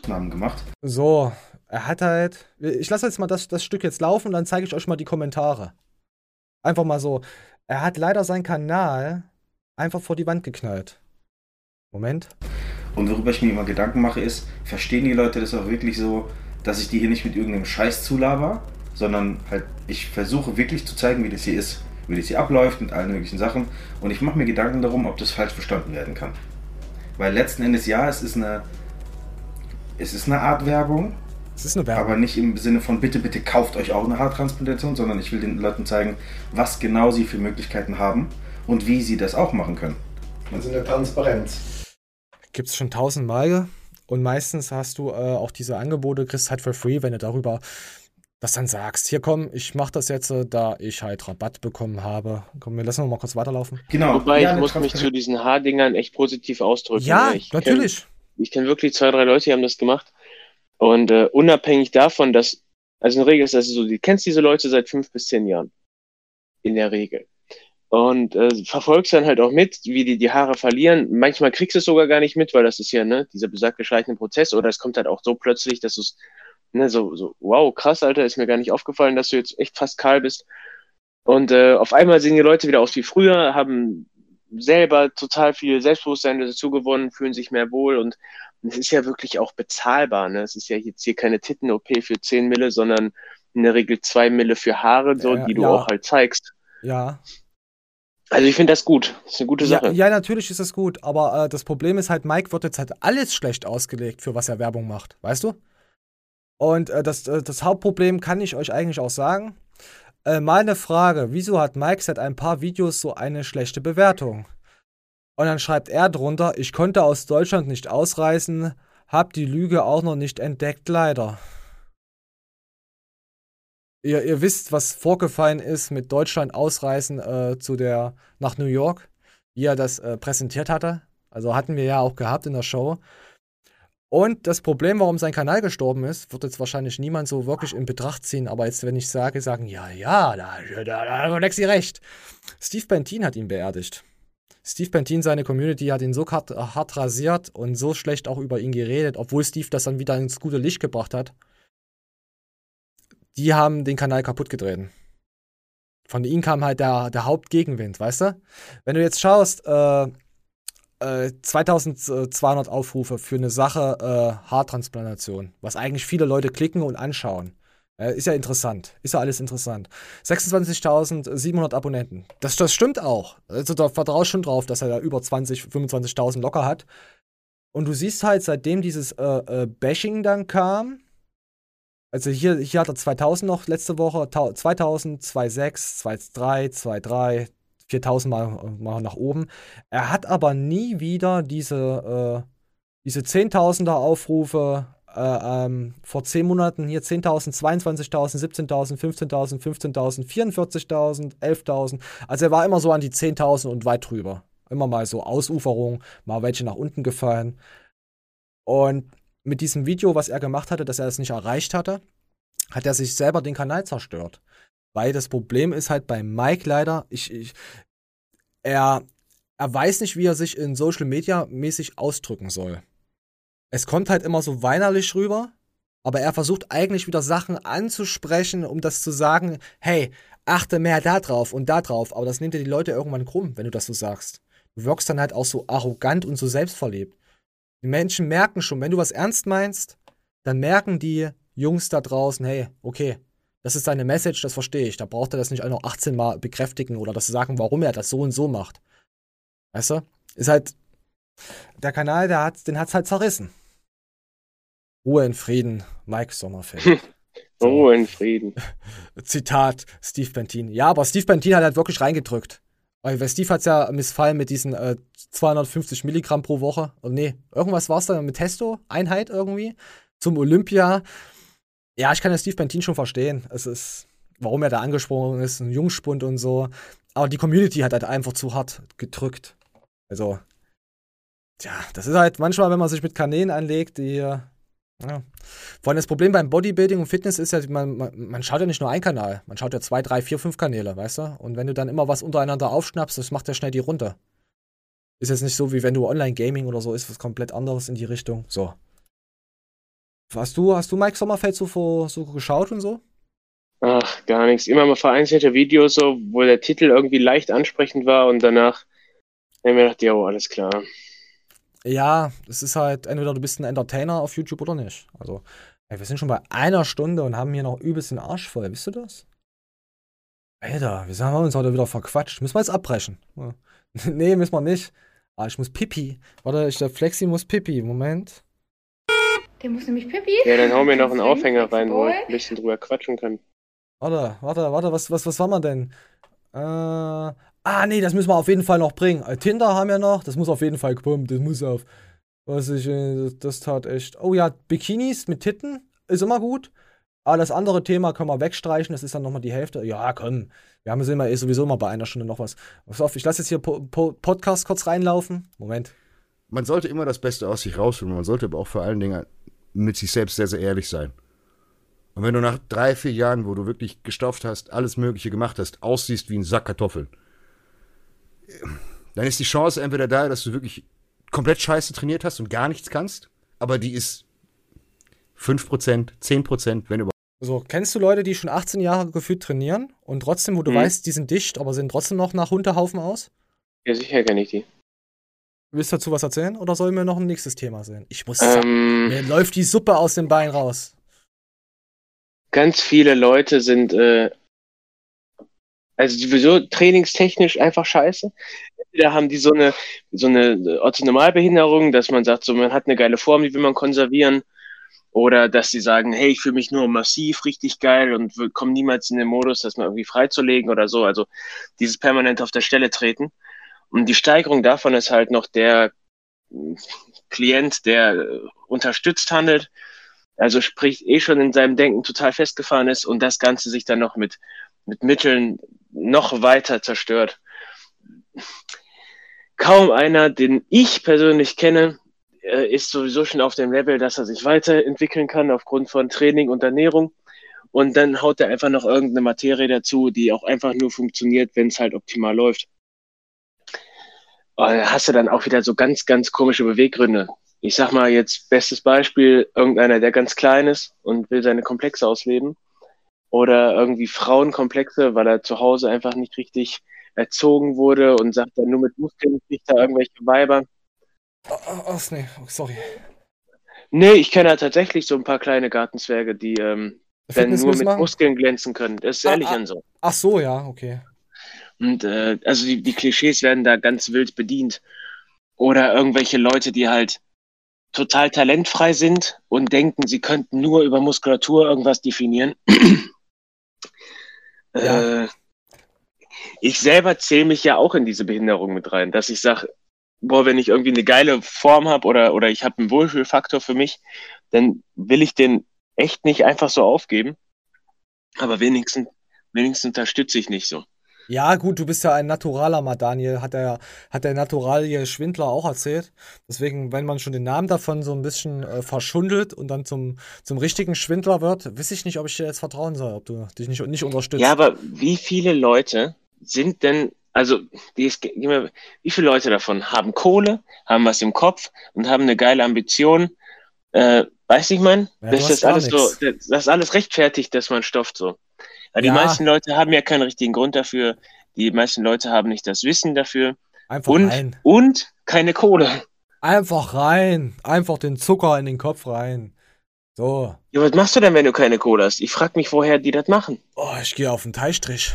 Namen gemacht. So, er hat halt. Ich lasse jetzt mal das, das Stück jetzt laufen und dann zeige ich euch mal die Kommentare. Einfach mal so. Er hat leider seinen Kanal einfach vor die Wand geknallt. Moment. Und worüber ich mir immer Gedanken mache, ist, verstehen die Leute das auch wirklich so, dass ich die hier nicht mit irgendeinem Scheiß zulaber, sondern halt, ich versuche wirklich zu zeigen, wie das hier ist, wie das hier abläuft mit allen möglichen Sachen. Und ich mache mir Gedanken darum, ob das falsch verstanden werden kann. Weil letzten Endes, ja, es ist eine, es ist eine Art Werbung. Es ist eine Werbung. Aber nicht im Sinne von, bitte, bitte kauft euch auch eine Haartransplantation, sondern ich will den Leuten zeigen, was genau sie für Möglichkeiten haben und wie sie das auch machen können. Also eine Transparenz. Gibt es schon tausendmal. Und meistens hast du äh, auch diese Angebote, kriegst halt for free, wenn du darüber das dann sagst. Hier komm, ich mach das jetzt, äh, da ich halt Rabatt bekommen habe. Komm, wir lassen noch mal kurz weiterlaufen. Genau. Wobei Ja, ich muss mich zu diesen Haardingern echt positiv ausdrücken. Ja, ne? ich natürlich. Kenn, ich kenne wirklich zwei, drei Leute, die haben das gemacht. Und äh, unabhängig davon, dass, also in der Regel ist das so, du kennst diese Leute seit fünf bis zehn Jahren. In der Regel. Und äh, verfolgst dann halt auch mit, wie die die Haare verlieren. Manchmal kriegst du es sogar gar nicht mit, weil das ist ja, ne, dieser besagte schleichende Prozess. Oder es kommt halt auch so plötzlich, dass du es, ne, so, so, wow, krass, Alter, ist mir gar nicht aufgefallen, dass du jetzt echt fast kahl bist. Und äh, auf einmal sehen die Leute wieder aus wie früher, haben selber total viel Selbstbewusstsein dazu gewonnen, fühlen sich mehr wohl und es ist ja wirklich auch bezahlbar. Ne? Es ist ja jetzt hier keine Titten-OP für 10 Mille, sondern in der Regel zwei Mille für Haare, so, Ja, die du ja. auch halt zeigst. Ja. Also ich finde das gut. Das ist eine gute Sache. Ja, ja, natürlich ist das gut, aber äh, das Problem ist halt, Mike wird jetzt halt alles schlecht ausgelegt, für was er Werbung macht, weißt du? Und äh, das, äh, das Hauptproblem kann ich euch eigentlich auch sagen. Äh, mal eine Frage, wieso hat Mike seit ein paar Videos so eine schlechte Bewertung? Und dann schreibt er drunter, ich konnte aus Deutschland nicht ausreisen, hab die Lüge auch noch nicht entdeckt, leider. Ihr, ihr wisst, was vorgefallen ist mit Deutschland ausreisen äh, zu der nach New York, wie er das äh, präsentiert hatte. Also hatten wir ja auch gehabt in der Show. Und das Problem, warum sein Kanal gestorben ist, wird jetzt wahrscheinlich niemand so wirklich in Betracht ziehen. Aber jetzt, wenn ich sage, sagen, ja, ja, da, da, da hat Lexi recht. Steve Bentin hat ihn beerdigt. Steve Bentin, seine Community, hat ihn so hart, hart rasiert und so schlecht auch über ihn geredet, obwohl Steve das dann wieder ins gute Licht gebracht hat. Die haben den Kanal kaputt getreten. Von ihnen kam halt der, der Hauptgegenwind, weißt du? Wenn du jetzt schaust, äh, äh, 2200 Aufrufe für eine Sache äh, Haartransplantation, was eigentlich viele Leute klicken und anschauen. Ist ja interessant. Ist ja alles interessant. 26.700 Abonnenten. Das, das stimmt auch. Also da vertraue ich schon drauf, dass er da über 20, 25.000 locker hat. Und du siehst halt, seitdem dieses äh, äh, Bashing dann kam, also hier, hier hat er 2000 noch letzte Woche, tau- 2000, 2,6, 2,3, 2,3, 4000 mal, mal nach oben. Er hat aber nie wieder diese, äh, diese 10.000er Aufrufe äh, ähm, vor 10 Monaten hier 10.000, 22.000, 17.000, 15.000, 15.000, 44.000, 11.000. Also er war immer so an die 10.000 und weit drüber. Immer mal so Ausuferung, mal welche nach unten gefallen. Und mit diesem Video, was er gemacht hatte, dass er es nicht erreicht hatte, hat er sich selber den Kanal zerstört. Weil das Problem ist halt bei Mike leider, ich, ich, er, er weiß nicht, wie er sich in Social Media mäßig ausdrücken soll. Es kommt halt immer so weinerlich rüber, aber er versucht eigentlich wieder Sachen anzusprechen, um das zu sagen, hey, achte mehr da drauf und da drauf, aber das nimmt dir die Leute irgendwann krumm, wenn du das so sagst. Du wirkst dann halt auch so arrogant und so selbstverliebt. Die Menschen merken schon, wenn du was ernst meinst, dann merken die Jungs da draußen, hey, okay, das ist seine Message, das verstehe ich. Da braucht er das nicht auch noch 18 Mal bekräftigen oder das sagen, warum er das so und so macht. Weißt du? Ist halt, der Kanal, der hat, den hat's halt zerrissen. Ruhe in Frieden, Mike Sommerfeld. Ruhe in Frieden. Zitat Steve Bentin. Ja, aber Steve Bentin hat halt wirklich reingedrückt. Weil Steve hat's ja missfallen mit diesen äh, 250 Milligramm pro Woche. Und nee, irgendwas war's da mit Testo, Einheit irgendwie, zum Olympia. Ja, ich kann ja Steve Bentin schon verstehen. Es ist, warum er da angesprungen ist, ein Jungspund und so. Aber die Community hat halt einfach zu hart gedrückt. Also, tja, das ist halt manchmal, wenn man sich mit Kanälen anlegt, die, ja. Vor allem das Problem beim Bodybuilding und Fitness ist ja, man, man, man schaut ja nicht nur einen Kanal, man schaut ja zwei, drei, vier, fünf Kanäle, weißt du? Und wenn du dann immer was untereinander aufschnappst, das macht ja schnell die Runde. Ist jetzt nicht so, wie wenn du Online-Gaming oder so ist, was komplett anderes in die Richtung. So. Hast du, hast du Mike Sommerfeld so, vor, so geschaut und so? Ach, gar nichts. Immer mal vereinzelte Videos, so, wo der Titel irgendwie leicht ansprechend war und danach hab ich mir gedacht, jo, alles klar. Ja, es ist halt, entweder du bist ein Entertainer auf YouTube oder nicht. Also, ey, wir sind schon bei einer Stunde und haben hier noch übelst den Arsch voll, wisst ihr das? Alter, wir haben uns heute wieder verquatscht. Müssen wir jetzt abbrechen? Ja. nee, müssen wir nicht. Ah, ich muss Pipi. Warte, ich, der Flexi muss Pipi. Moment. Der muss nämlich Pippi. Ja, dann hau mir noch einen Aufhänger rein, wo ich Boy. ein bisschen drüber quatschen kann. Warte, warte, warte, was, was, was war man denn? Äh, ah, nee, das müssen wir auf jeden Fall noch bringen. Äh, Tinder haben wir noch, das muss auf jeden Fall kommen, das muss auf. Was ich, äh, das, tat echt. Oh ja, Bikinis mit Titten ist immer gut. Aber das andere Thema können wir wegstreichen, das ist dann nochmal die Hälfte. Ja, komm, wir haben es immer sowieso mal bei einer Stunde noch was. Pass auf, ich lasse jetzt hier po po Podcast kurz reinlaufen. Moment. Man sollte immer das Beste aus sich rausholen. Man sollte aber auch vor allen Dingen mit sich selbst sehr, sehr ehrlich sein. Und wenn du nach drei, vier Jahren, wo du wirklich gestopft hast, alles Mögliche gemacht hast, aussiehst wie ein Sack Kartoffeln, dann ist die Chance entweder da, dass du wirklich komplett scheiße trainiert hast und gar nichts kannst, aber die ist 5%, 10%, wenn überhaupt. So, kennst du Leute, die schon 18 Jahre gefühlt trainieren und trotzdem, wo du Mhm. weißt, die sind dicht, aber sehen trotzdem noch nach Hunderhaufen aus? Ja, sicher kenne ich die. Willst du dazu was erzählen oder sollen wir noch ein nächstes Thema sehen? Ich muss Ähm. sagen, mir läuft die Suppe aus dem Bein raus. ganz viele Leute sind äh, also sowieso trainingstechnisch einfach scheiße. Entweder haben die so eine so eine Orthonormalbehinderung, dass man sagt, so man hat eine geile Form, die will man konservieren. Oder dass sie sagen, hey, ich fühle mich nur massiv richtig geil und komme niemals in den Modus, das mal irgendwie freizulegen oder so. Also dieses permanent auf der Stelle treten. Und die Steigerung davon ist halt noch der Klient, der unterstützt handelt, also sprich eh schon in seinem Denken total festgefahren ist und das Ganze sich dann noch mit, mit Mitteln noch weiter zerstört. Kaum einer, den ich persönlich kenne, äh, ist sowieso schon auf dem Level, dass er sich weiterentwickeln kann aufgrund von Training und Ernährung. Und dann haut er einfach noch irgendeine Materie dazu, die auch einfach nur funktioniert, wenn es halt optimal läuft. Und da hast du dann auch wieder so ganz, ganz komische Beweggründe. Ich sag mal jetzt, bestes Beispiel, irgendeiner, der ganz klein ist und will seine Komplexe ausleben. Oder irgendwie Frauenkomplexe, weil er zu Hause einfach nicht richtig erzogen wurde und sagt dann nur mit Muskeln kriegt er irgendwelche Weiber. Ach, nee, oh, sorry. Nee, ich kenne ja tatsächlich so ein paar kleine Gartenzwerge, die ähm, dann nur mit machen? Muskeln glänzen können. Das ist Ah, ehrlich ah. und so. Ach so, ja, okay. Und äh, also die, die Klischees werden da ganz wild bedient. Oder irgendwelche Leute, die halt total talentfrei sind und denken, sie könnten nur über Muskulatur irgendwas definieren. Äh, ich selber zähle mich ja auch in diese Behinderung mit rein, dass ich sage, boah, wenn ich irgendwie eine geile Form habe oder, oder ich habe einen Wohlfühlfaktor für mich, dann will ich den echt nicht einfach so aufgeben. Aber wenigstens, wenigstens unterstütze ich nicht so. Ja, gut, du bist ja ein Naturaler, mal Daniel, hat der, hat der naturalie Schwindler auch erzählt. Deswegen, wenn man schon den Namen davon so ein bisschen äh, verschundelt und dann zum, zum richtigen Schwindler wird, weiß ich nicht, ob ich dir jetzt vertrauen soll, ob du dich nicht, nicht unterstützt. Ja, aber wie viele Leute sind denn, also wie viele Leute davon haben Kohle, haben was im Kopf und haben eine geile Ambition? Äh, weißt du, ich mein? Ja, das ist alles so, das das ist alles rechtfertigt, dass man stofft so. Die Ja. meisten Leute haben ja keinen richtigen Grund dafür. Die meisten Leute haben nicht das Wissen dafür. Einfach und, rein. und keine Kohle. Einfach rein. Einfach den Zucker in den Kopf rein. So. Ja, was machst du denn, wenn du keine Kohle hast? Ich frage mich, woher die das machen. Oh, ich gehe auf den Teilstrich.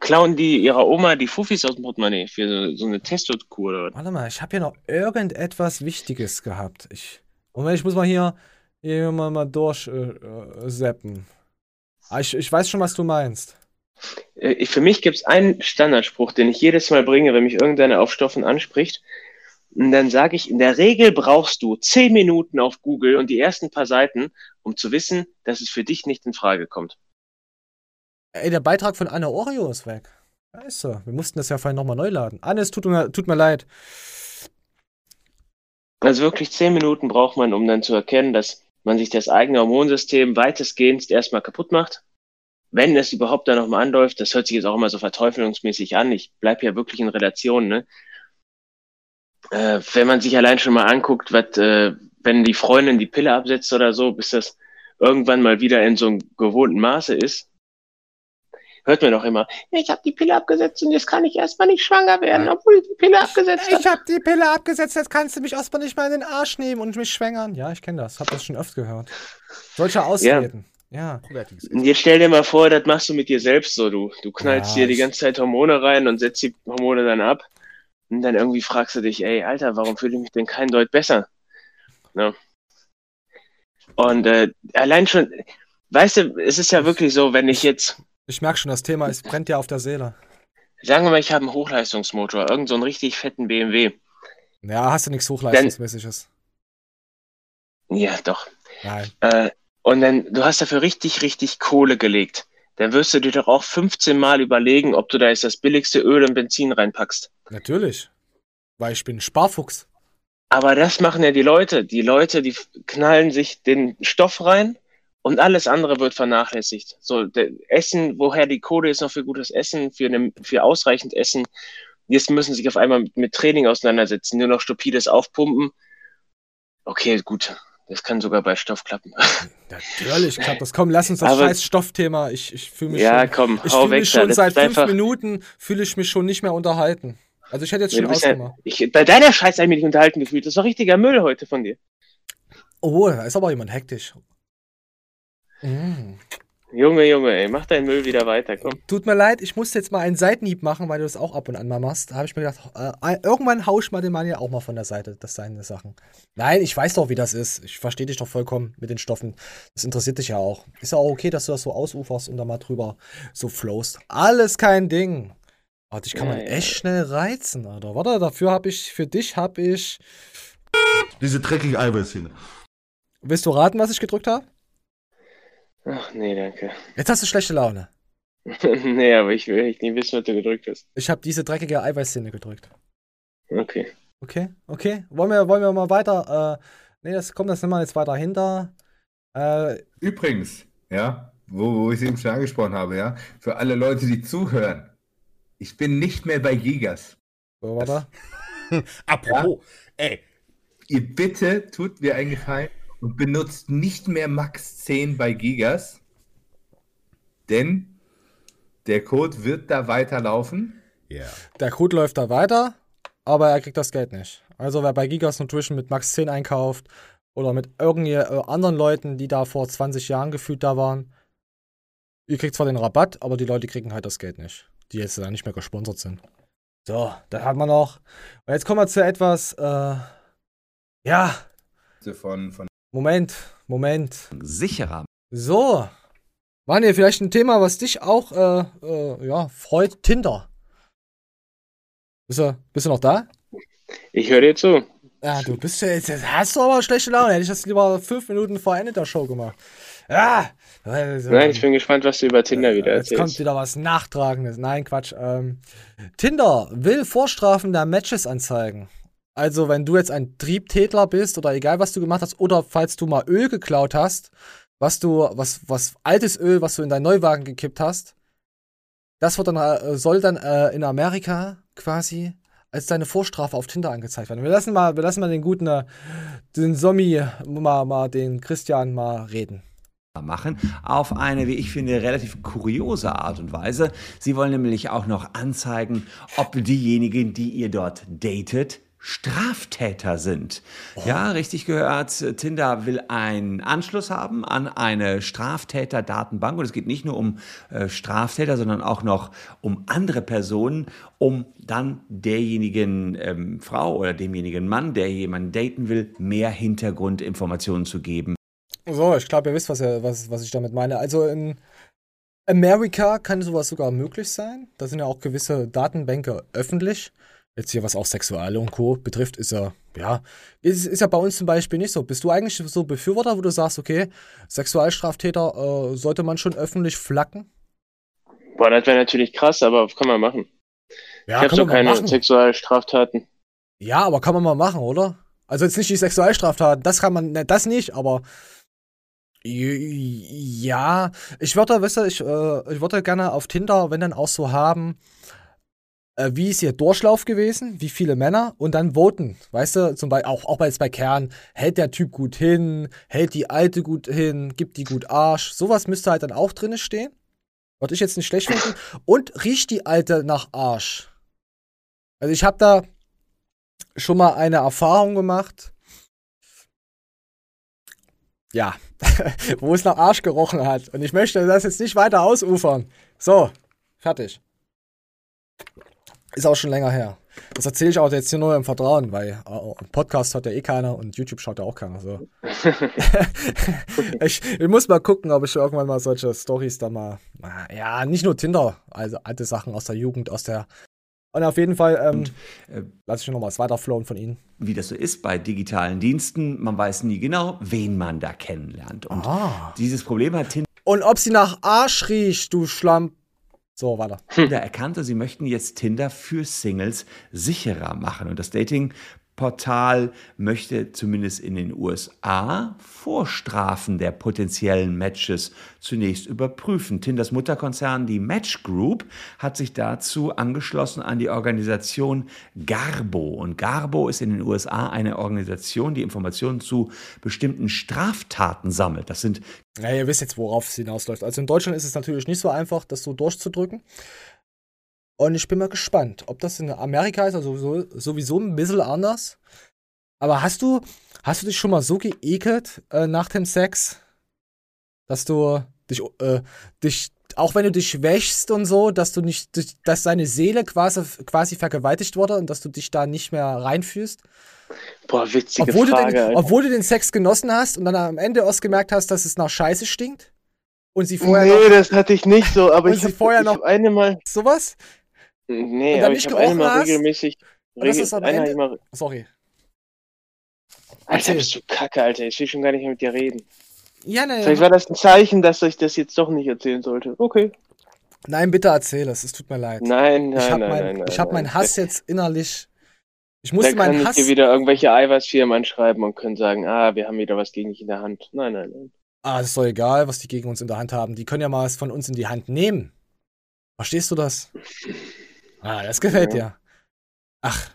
Klauen die ihrer Oma die Fuffis aus dem Portemonnaie für so, so eine Testokur oder was? Warte mal, ich habe hier noch irgendetwas Wichtiges gehabt. Ich, Moment, ich muss mal hier, hier mal, mal durchseppen. Äh, seppen. Ah, ich, ich weiß schon, was du meinst. Äh, Für mich gibt es einen Standardspruch, den ich jedes Mal bringe, wenn mich irgendeiner auf Stoffen anspricht. Und dann sage ich, in der Regel brauchst du zehn Minuten auf Google und die ersten paar Seiten, um zu wissen, dass es für dich nicht in Frage kommt. Ey, der Beitrag von Anne Oreo ist weg. Scheiße, wir mussten das ja vorhin nochmal neu laden. Anne, es tut mir, tut mir leid. Also wirklich zehn Minuten braucht man, um dann zu erkennen, dass man sich das eigene Hormonsystem weitestgehend erstmal kaputt macht. Wenn es überhaupt da nochmal anläuft, das hört sich jetzt auch immer so verteufelungsmäßig an. Ich bleibe ja wirklich in Relation, ne? Äh, wenn man sich allein schon mal anguckt, was, äh, wenn die Freundin die Pille absetzt oder so, bis das irgendwann mal wieder in so einem gewohnten Maße ist, hört man doch immer, ich habe die Pille abgesetzt und jetzt kann ich erstmal nicht schwanger werden, obwohl ich die Pille abgesetzt habe. Ich habe die Pille abgesetzt, jetzt kannst du mich erstmal nicht mal in den Arsch nehmen und mich schwängern. Ja, ich kenne das, hab das schon öfter gehört. Solche Ausreden. Ja. Und jetzt stell dir mal vor, das machst du mit dir selbst so. Du, du knallst Ja, dir die ganze Zeit Hormone rein und setzt die Hormone dann ab. Und dann irgendwie fragst du dich, ey, Alter, warum fühle ich mich denn kein Deut besser? Ne? Und äh, allein schon, weißt du, es ist ja wirklich so, wenn ich jetzt, Ich merke schon, das Thema ist, brennt dir auf der Seele. sagen wir mal, ich habe einen Hochleistungsmotor, irgend so einen richtig fetten BMW. Ja, hast du nichts Hochleistungsmäßiges? Ja, doch. Nein. Äh, und dann, du hast dafür richtig, richtig Kohle gelegt. Dann wirst du dir doch auch 15 Mal überlegen, ob du da jetzt das billigste Öl und Benzin reinpackst. Natürlich. Weil ich bin ein Sparfuchs. Aber das machen ja die Leute. Die Leute, die knallen sich den Stoff rein und alles andere wird vernachlässigt. So, Essen, woher die Kohle ist noch für gutes Essen, für, eine, für ausreichend Essen. Jetzt müssen sie sich auf einmal mit, mit Training auseinandersetzen, nur noch stupides Aufpumpen. Okay, gut. Das kann sogar bei Stoff klappen. Natürlich, klappt das. Komm, lass uns das Aber- scheiß Stoffthema. Ich, ich fühle mich Ja, schon, komm, ich fühl weg mich schon seit fünf Minuten fühle ich mich schon nicht mehr unterhalten. Also ich hätte jetzt schon bist ja, ausgemacht. ich, bei deiner Scheiße habe ich mich nicht unterhalten gefühlt. Das war richtiger Müll heute von dir. Oh, da ist aber jemand hektisch. Mm. Junge, Junge, ey, mach deinen Müll wieder weiter, komm. Tut mir leid, ich musste jetzt mal einen Seitenhieb machen, weil du das auch ab und an mal machst. Da habe ich mir gedacht, äh, irgendwann hau ich mal den Mann ja auch mal von der Seite, das seine Sachen. Nein, ich weiß doch, wie das ist. Ich verstehe dich doch vollkommen mit den Stoffen. Das interessiert dich ja auch. Ist ja auch okay, dass du das so ausuferst und da mal drüber so flowst. Alles kein Ding. Aber dich kann man Ja, ja. echt schnell reizen, Alter. Warte, dafür habe ich, für dich habe ich. Diese dreckige Eiweißszene. Willst du raten, was ich gedrückt habe? Ach, nee, danke. Jetzt hast du schlechte Laune. nee, aber ich will echt nicht wissen, was du gedrückt hast. Ich habe diese dreckige Eiweißszene gedrückt. Okay. Okay, okay. Wollen wir, wollen wir mal weiter? Äh, nee, das kommt das immer jetzt weiter hinter. Äh, Übrigens, ja, wo, wo ich es eben schon angesprochen habe, ja, für alle Leute, die zuhören, ich bin nicht mehr bei Gigas. So, warte. Apropos, ey, ihr bitte tut mir einen Gefallen und benutzt nicht mehr Max 10 bei Gigas, denn der Code wird da weiterlaufen. Ja. Der Code läuft da weiter, aber er kriegt das Geld nicht. Also wer bei Gigas Nutrition mit Max 10 einkauft oder mit irgendwie äh, anderen Leuten, die da vor 20 Jahren gefühlt da waren, ihr kriegt zwar den Rabatt, aber die Leute kriegen halt das Geld nicht, die jetzt da nicht mehr gesponsert sind. So, dann hat man noch. Und jetzt kommen wir zu etwas, äh, ja, Von, von Moment, Moment. Sicherer. So. Manuel, vielleicht ein Thema, was dich auch, äh, äh, ja, freut. Tinder. Bist du, bist du noch da? Ich höre dir zu. Ja, du bist ja jetzt, hast du aber schlechte Laune. Hätte ich das lieber fünf Minuten vor Ende der Show gemacht. Ja. Nein, ich bin gespannt, was du über Tinder wieder Jetzt kommt erzählst. wieder was Nachtragendes. Nein, Quatsch. Ähm, Tinder will Vorstrafen der Matches anzeigen. Also, wenn du jetzt ein Triebtätler bist oder egal, was du gemacht hast, oder falls du mal Öl geklaut hast, was du, was, was altes Öl, was du in deinen Neuwagen gekippt hast, das wird dann, äh, soll dann äh, in Amerika quasi als deine Vorstrafe auf Tinder angezeigt werden. Wir lassen mal, wir lassen mal den guten, äh, den Sommi, mal, mal den Christian mal reden. machen auf eine, wie ich finde, relativ kuriose Art und Weise. Sie wollen nämlich auch noch anzeigen, ob diejenigen, die ihr dort datet, Straftäter sind. Ja, richtig gehört. Tinder will einen Anschluss haben an eine Straftäter-Datenbank. Und es geht nicht nur um äh, Straftäter, sondern auch noch um andere Personen, um dann derjenigen ähm, Frau oder demjenigen Mann, der jemanden daten will, mehr Hintergrundinformationen zu geben. So, ich glaube, ihr wisst, was, was, was ich damit meine. Also in Amerika kann sowas sogar möglich sein. Da sind ja auch gewisse Datenbänke öffentlich. Jetzt hier, was auch Sexuelle und Co. betrifft, ist ja, ja, ist, ist ja bei uns zum Beispiel nicht so. Bist du eigentlich so Befürworter, wo du sagst, okay, Sexualstraftäter äh, sollte man schon öffentlich flacken? Boah, das wäre natürlich krass, aber kann man machen. Ja, ich habe so keine machen. Sexualstraftaten. Ja, aber kann man mal machen, oder? Also jetzt nicht die Sexualstraftaten, das kann man, ne, das nicht, aber ja, ich würde, weißt du, ich, äh, ich würde gerne auf Tinder, wenn dann auch so haben, äh, wie ist ihr Durchlauf gewesen, wie viele Männer und dann voten, weißt du, zum Beispiel auch, auch jetzt bei Kern, hält der Typ gut hin, hält die Alte gut hin, gibt die gut Arsch, sowas müsste halt dann auch drinne stehen. Würde ich jetzt nicht schlecht finden. Und riecht die Alte nach Arsch? Also ich habe da schon mal eine Erfahrung gemacht. Ja, wo es nach Arsch gerochen hat. Und ich möchte das jetzt nicht weiter ausufern. So, fertig. Ist auch schon länger her. Das erzähle ich auch jetzt hier nur im Vertrauen, weil äh, Podcast hört ja eh keiner und YouTube schaut ja auch keiner. So. ich, ich muss mal gucken, ob ich irgendwann mal solche Stories da mal. Ja, nicht nur Tinder, also alte Sachen aus der Jugend, aus der. Und auf jeden Fall ähm, lasse ich noch mal was weiterflowen von Ihnen. wie das so ist bei digitalen Diensten, man weiß nie genau, wen man da kennenlernt. Und Ah. dieses Problem hat Tinder Und ob sie nach Arsch riecht, du Schlamm. So, weiter. erkannt und sie möchten jetzt Tinder für Singles sicherer machen. Und das Datingportal möchte zumindest in den USA Vorstrafen der potenziellen Matches zunächst überprüfen. Tinders Mutterkonzern, die Match Group, hat sich dazu angeschlossen an die Organisation Garbo. Und Garbo ist in den USA eine Organisation, die Informationen zu bestimmten Straftaten sammelt. Das sind Ja, ihr wisst jetzt, worauf es hinausläuft. Also in Deutschland ist es natürlich nicht so einfach, das so durchzudrücken. Und ich bin mal gespannt, ob das in Amerika ist, also sowieso, sowieso ein bisschen anders. Aber hast du, hast du dich schon mal so geekelt äh, nach dem Sex, dass du Dich, äh, dich, auch wenn du dich schwächst und so, dass du nicht, dass deine Seele quasi, quasi vergewaltigt wurde und dass du dich da nicht mehr reinfühlst. Boah, witzige Obwohl, Frage. du den, obwohl du den Sex genossen hast und dann am Ende erst gemerkt hast, dass es nach Scheiße stinkt. Und sie vorher nee, noch, das hatte ich nicht so, aber ich sie habe vorher noch- hab eine Mal. sowas? Nee, dann aber ich habe eine gerochen Mal hast? regelmäßig. Und das regel- ist am hab Ende- ich mal, Sorry. Alter, bist du kacke, Alter. Ich will schon gar nicht mehr mit dir reden. Ja, ne, Vielleicht war das ein Zeichen, dass ich das jetzt doch nicht erzählen sollte. Okay. Nein, bitte erzähl es. Es tut mir leid. Nein, nein, ich habe nein, mein, nein, nein, ich hab nein. meinen Hass jetzt innerlich. Ich Da musste kann meinen ich Hass. dir wieder irgendwelche Eiweißfirmen anschreiben und können sagen, ah, wir haben wieder was gegen dich in der Hand. Nein, nein, nein. Ah, das ist doch egal, was die gegen uns in der Hand haben. Die können ja mal was von uns in die Hand nehmen. Verstehst du das? Ah, das gefällt Ja. dir. Ach.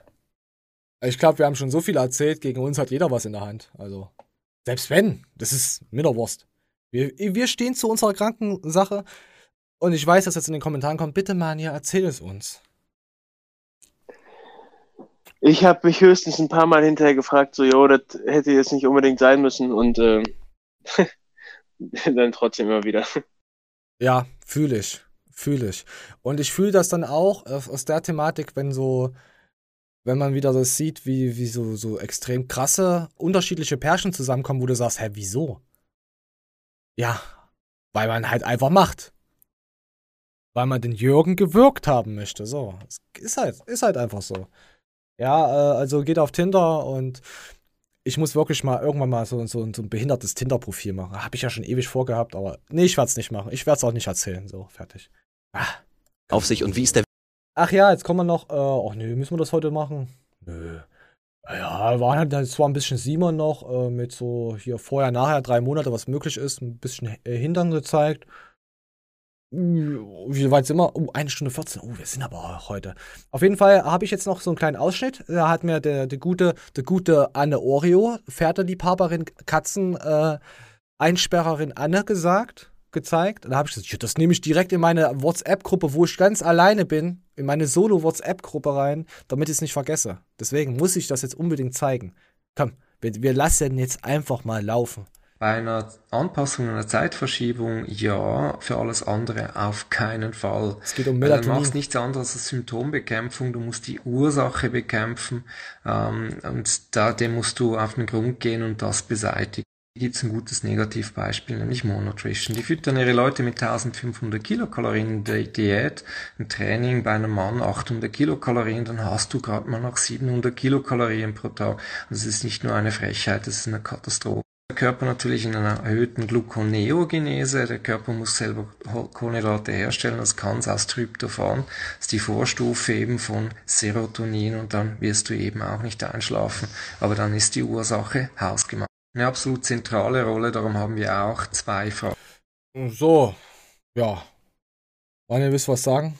Ich glaube, wir haben schon so viel erzählt. Gegen uns hat jeder was in der Hand. Also, selbst wenn, das ist Mitterwurst. Wir, wir stehen zu unserer kranken Sache. Und ich weiß, dass jetzt in den Kommentaren kommt, bitte, Manja, erzähl es uns. Ich habe mich höchstens ein paar Mal hinterher gefragt, so, jo, das hätte jetzt nicht unbedingt sein müssen und ähm, dann trotzdem immer wieder. Ja, fühle ich. Fühle ich. Und ich fühle das dann auch aus aus der Thematik, wenn so, wenn man wieder das sieht, wie, wie so, so extrem krasse, unterschiedliche Pärchen zusammenkommen, wo du sagst, hä, wieso? Ja, weil man halt einfach macht. Weil man den Jürgen gewirkt haben möchte. So. Ist halt, ist halt einfach so. Ja, äh, also geht auf Tinder und ich muss wirklich mal irgendwann mal so, so, so ein behindertes Tinder-Profil machen. Habe ich ja schon ewig vorgehabt, aber nee, ich werde es nicht machen. Ich werde es auch nicht erzählen. So, fertig. Auf sich und wie ist der Ach ja, jetzt kommen wir noch. Äh, ach nee, müssen wir das heute machen? Nö. Ja, waren halt zwar ein bisschen Simon noch äh, mit so hier vorher, nachher, drei Monate, was möglich ist, ein bisschen äh, Hintern gezeigt. Wie weit sind wir? Oh, eine Stunde 14. Oh, wir sind aber heute. Auf jeden Fall habe ich jetzt noch so einen kleinen Ausschnitt. Da hat mir der, der gute, der gute Anne Oreo, Pferdeliebhaberin, Katzen, äh, Einsperrerin Anne gesagt, gezeigt. Und da habe ich gesagt, das nehme ich direkt in meine WhatsApp-Gruppe, wo ich ganz alleine bin, in meine Solo-WhatsApp-Gruppe rein, damit ich es nicht vergesse. Deswegen muss ich das jetzt unbedingt zeigen. Komm, wir, wir lassen jetzt einfach mal laufen. Bei einer Anpassung, einer Zeitverschiebung, ja. Für alles andere auf keinen Fall. Es geht um Weil dann Melatonin. machst nichts anderes als Symptombekämpfung. Du musst die Ursache bekämpfen ähm, und da dem musst du auf den Grund gehen und das beseitigen. Hier gibt es ein gutes Negativbeispiel, nämlich Monotrition. Die füttern ihre Leute mit 1500 Kilokalorien Di- Diät, ein Training bei einem Mann 800 Kilokalorien, dann hast du gerade mal noch 700 Kilokalorien pro Tag. Und das ist nicht nur eine Frechheit, das ist eine Katastrophe. Der Körper natürlich in einer erhöhten Gluconeogenese. Der Körper muss selber Kohlenhydrate herstellen. Das kann es aus Tryptophan. Das ist die Vorstufe eben von Serotonin und dann wirst du eben auch nicht einschlafen. Aber dann ist die Ursache hausgemacht. Eine absolut zentrale Rolle, darum haben wir auch zwei Fragen. So, ja. Wollen ihr wisst was sagen?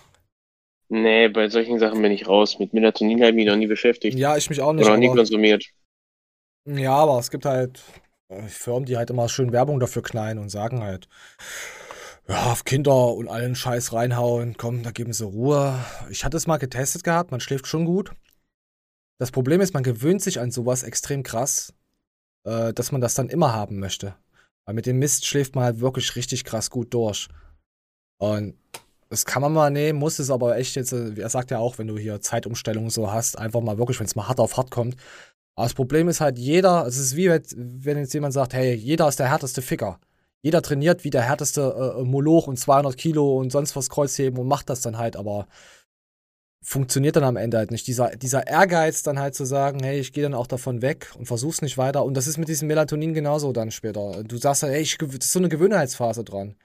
Nee, bei solchen Sachen bin ich raus. Mit Melatonin habe ich mich noch nie beschäftigt. Ja, ich mich auch nicht. Oder noch nie konsumiert. Ja, aber es gibt halt äh, Firmen, die halt immer schön Werbung dafür knallen und sagen halt, ja, auf Kinder und allen Scheiß reinhauen, komm, da geben sie Ruhe. Ich hatte es mal getestet gehabt, man schläft schon gut. Das Problem ist, man gewöhnt sich an sowas extrem krass, äh, dass man das dann immer haben möchte. Weil mit dem Mist schläft man halt wirklich richtig krass gut durch. Und das kann man mal nehmen, muss es aber echt jetzt, äh, er sagt ja auch, wenn du hier Zeitumstellungen so hast, einfach mal wirklich, wenn es mal hart auf hart kommt. Aber das Problem ist halt, jeder, es ist wie wenn- jetzt jemand sagt, hey, jeder ist der härteste Ficker. Jeder trainiert wie der härteste äh, Moloch und 200 Kilo und sonst was Kreuzheben und macht das dann halt, aber funktioniert dann am Ende halt nicht. Dieser, dieser Ehrgeiz dann halt zu sagen, hey, ich gehe dann auch davon weg und versuch's nicht weiter. Und das ist mit diesem Melatonin genauso dann später. Du sagst halt, hey, ich, das ist so eine Gewöhnheitsphase dran.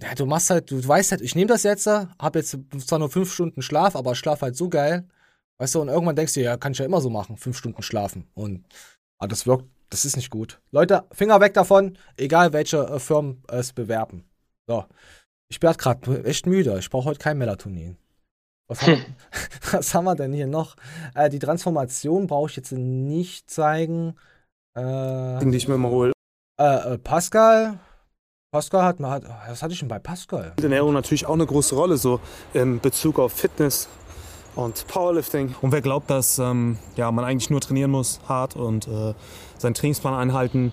Ja, du machst halt, du weißt halt, ich nehme das jetzt, hab jetzt zwar nur fünf Stunden Schlaf, aber schlaf halt so geil. Weißt du, und irgendwann denkst du, ja, kann ich ja immer so machen, fünf Stunden schlafen. Und aber das wirkt, das ist nicht gut. Leute, Finger weg davon, egal welche äh, Firmen es bewerben. So. Ich bin halt gerade echt müde. Ich brauche heute kein Melatonin. Was haben, wir, was haben wir denn hier noch? Äh, die Transformation brauche ich jetzt nicht zeigen. Äh, die ich mir mal hole. äh, äh, Pascal. Pascal hat mal. Hat, was hatte ich denn bei Pascal? Ernährung natürlich auch eine große Rolle, so in Bezug auf Fitness und Powerlifting. Und wer glaubt, dass ähm, ja, man eigentlich nur trainieren muss, hart und äh, seinen Trainingsplan einhalten,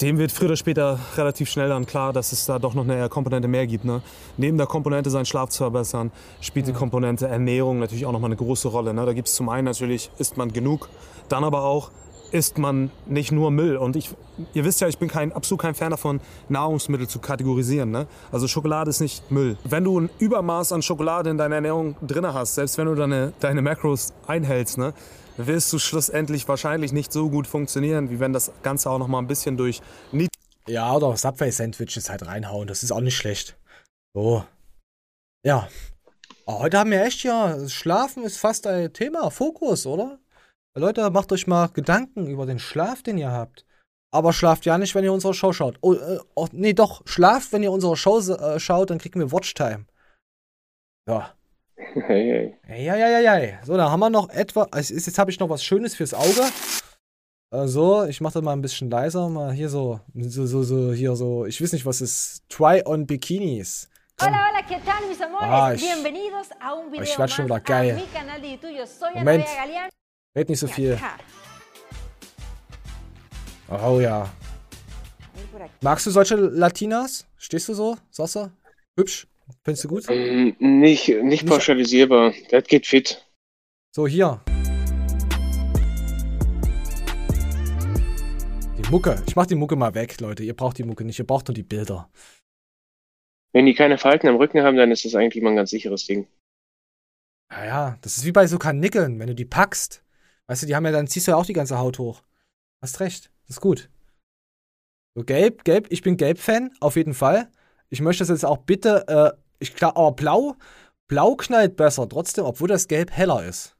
dem wird früher oder später relativ schnell dann klar, dass es da doch noch eine Komponente mehr gibt. Ne? Neben der Komponente, seinen Schlaf zu verbessern, spielt die Komponente Ernährung natürlich auch nochmal eine große Rolle. Ne? Da gibt es zum einen natürlich, isst man genug, dann aber auch, isst man nicht nur Müll. Und ich, ihr wisst ja, ich bin kein, absolut kein Fan davon, Nahrungsmittel zu kategorisieren. Ne? Also Schokolade ist nicht Müll. Wenn du ein Übermaß an Schokolade in deiner Ernährung drin hast, selbst wenn du deine, deine Macros einhältst, ne, wirst du schlussendlich wahrscheinlich nicht so gut funktionieren, wie wenn das Ganze auch noch mal ein bisschen durch Nied Ja, oder Subway-Sandwiches halt reinhauen. Das ist auch nicht schlecht. So. Ja. Aber heute haben wir echt ja, Schlafen ist fast ein Thema, Fokus, oder? Leute, macht euch mal Gedanken über den Schlaf, den ihr habt. Aber schlaft ja nicht, wenn ihr unsere Show schaut. Oh, äh, oh, nee, doch, schlaft, wenn ihr unsere Show äh, schaut, dann kriegen wir Watchtime. Ja. Hey, hey. Ja, ja, ja, ja. So, da haben wir noch etwa. Also ist, jetzt habe ich noch was Schönes fürs Auge. So, ich mache das mal ein bisschen leiser. Mal hier so, so, so, so, hier so. Ich weiß nicht, was ist. Try-on Bikinis. Hola, hola, ¿qué tal mis amores? Ah, ich- Bienvenidos a un video ich werd schon wieder geil. Moment. Red nicht so viel. Oh ja. Magst du solche Latinas? Stehst du so? Sagst du? Hübsch? Findest du gut? Ähm, nicht, nicht pauschalisierbar. Das geht fit. So, hier. Die Mucke. Ich mach die Mucke mal weg, Leute. Ihr braucht die Mucke nicht. Ihr braucht nur die Bilder. Wenn die keine Falten am Rücken haben, dann ist das eigentlich mal ein ganz sicheres Ding. Ja, ja. Das ist wie bei so Karnickeln, wenn du die packst. Weißt du, die haben ja, dann ziehst du ja auch die ganze Haut hoch. Hast recht. Das ist gut. So, gelb, gelb. Ich bin Gelb-Fan, auf jeden Fall. Ich möchte das jetzt auch bitte, äh, ich klar, aber blau, blau knallt besser trotzdem, obwohl das Gelb heller ist.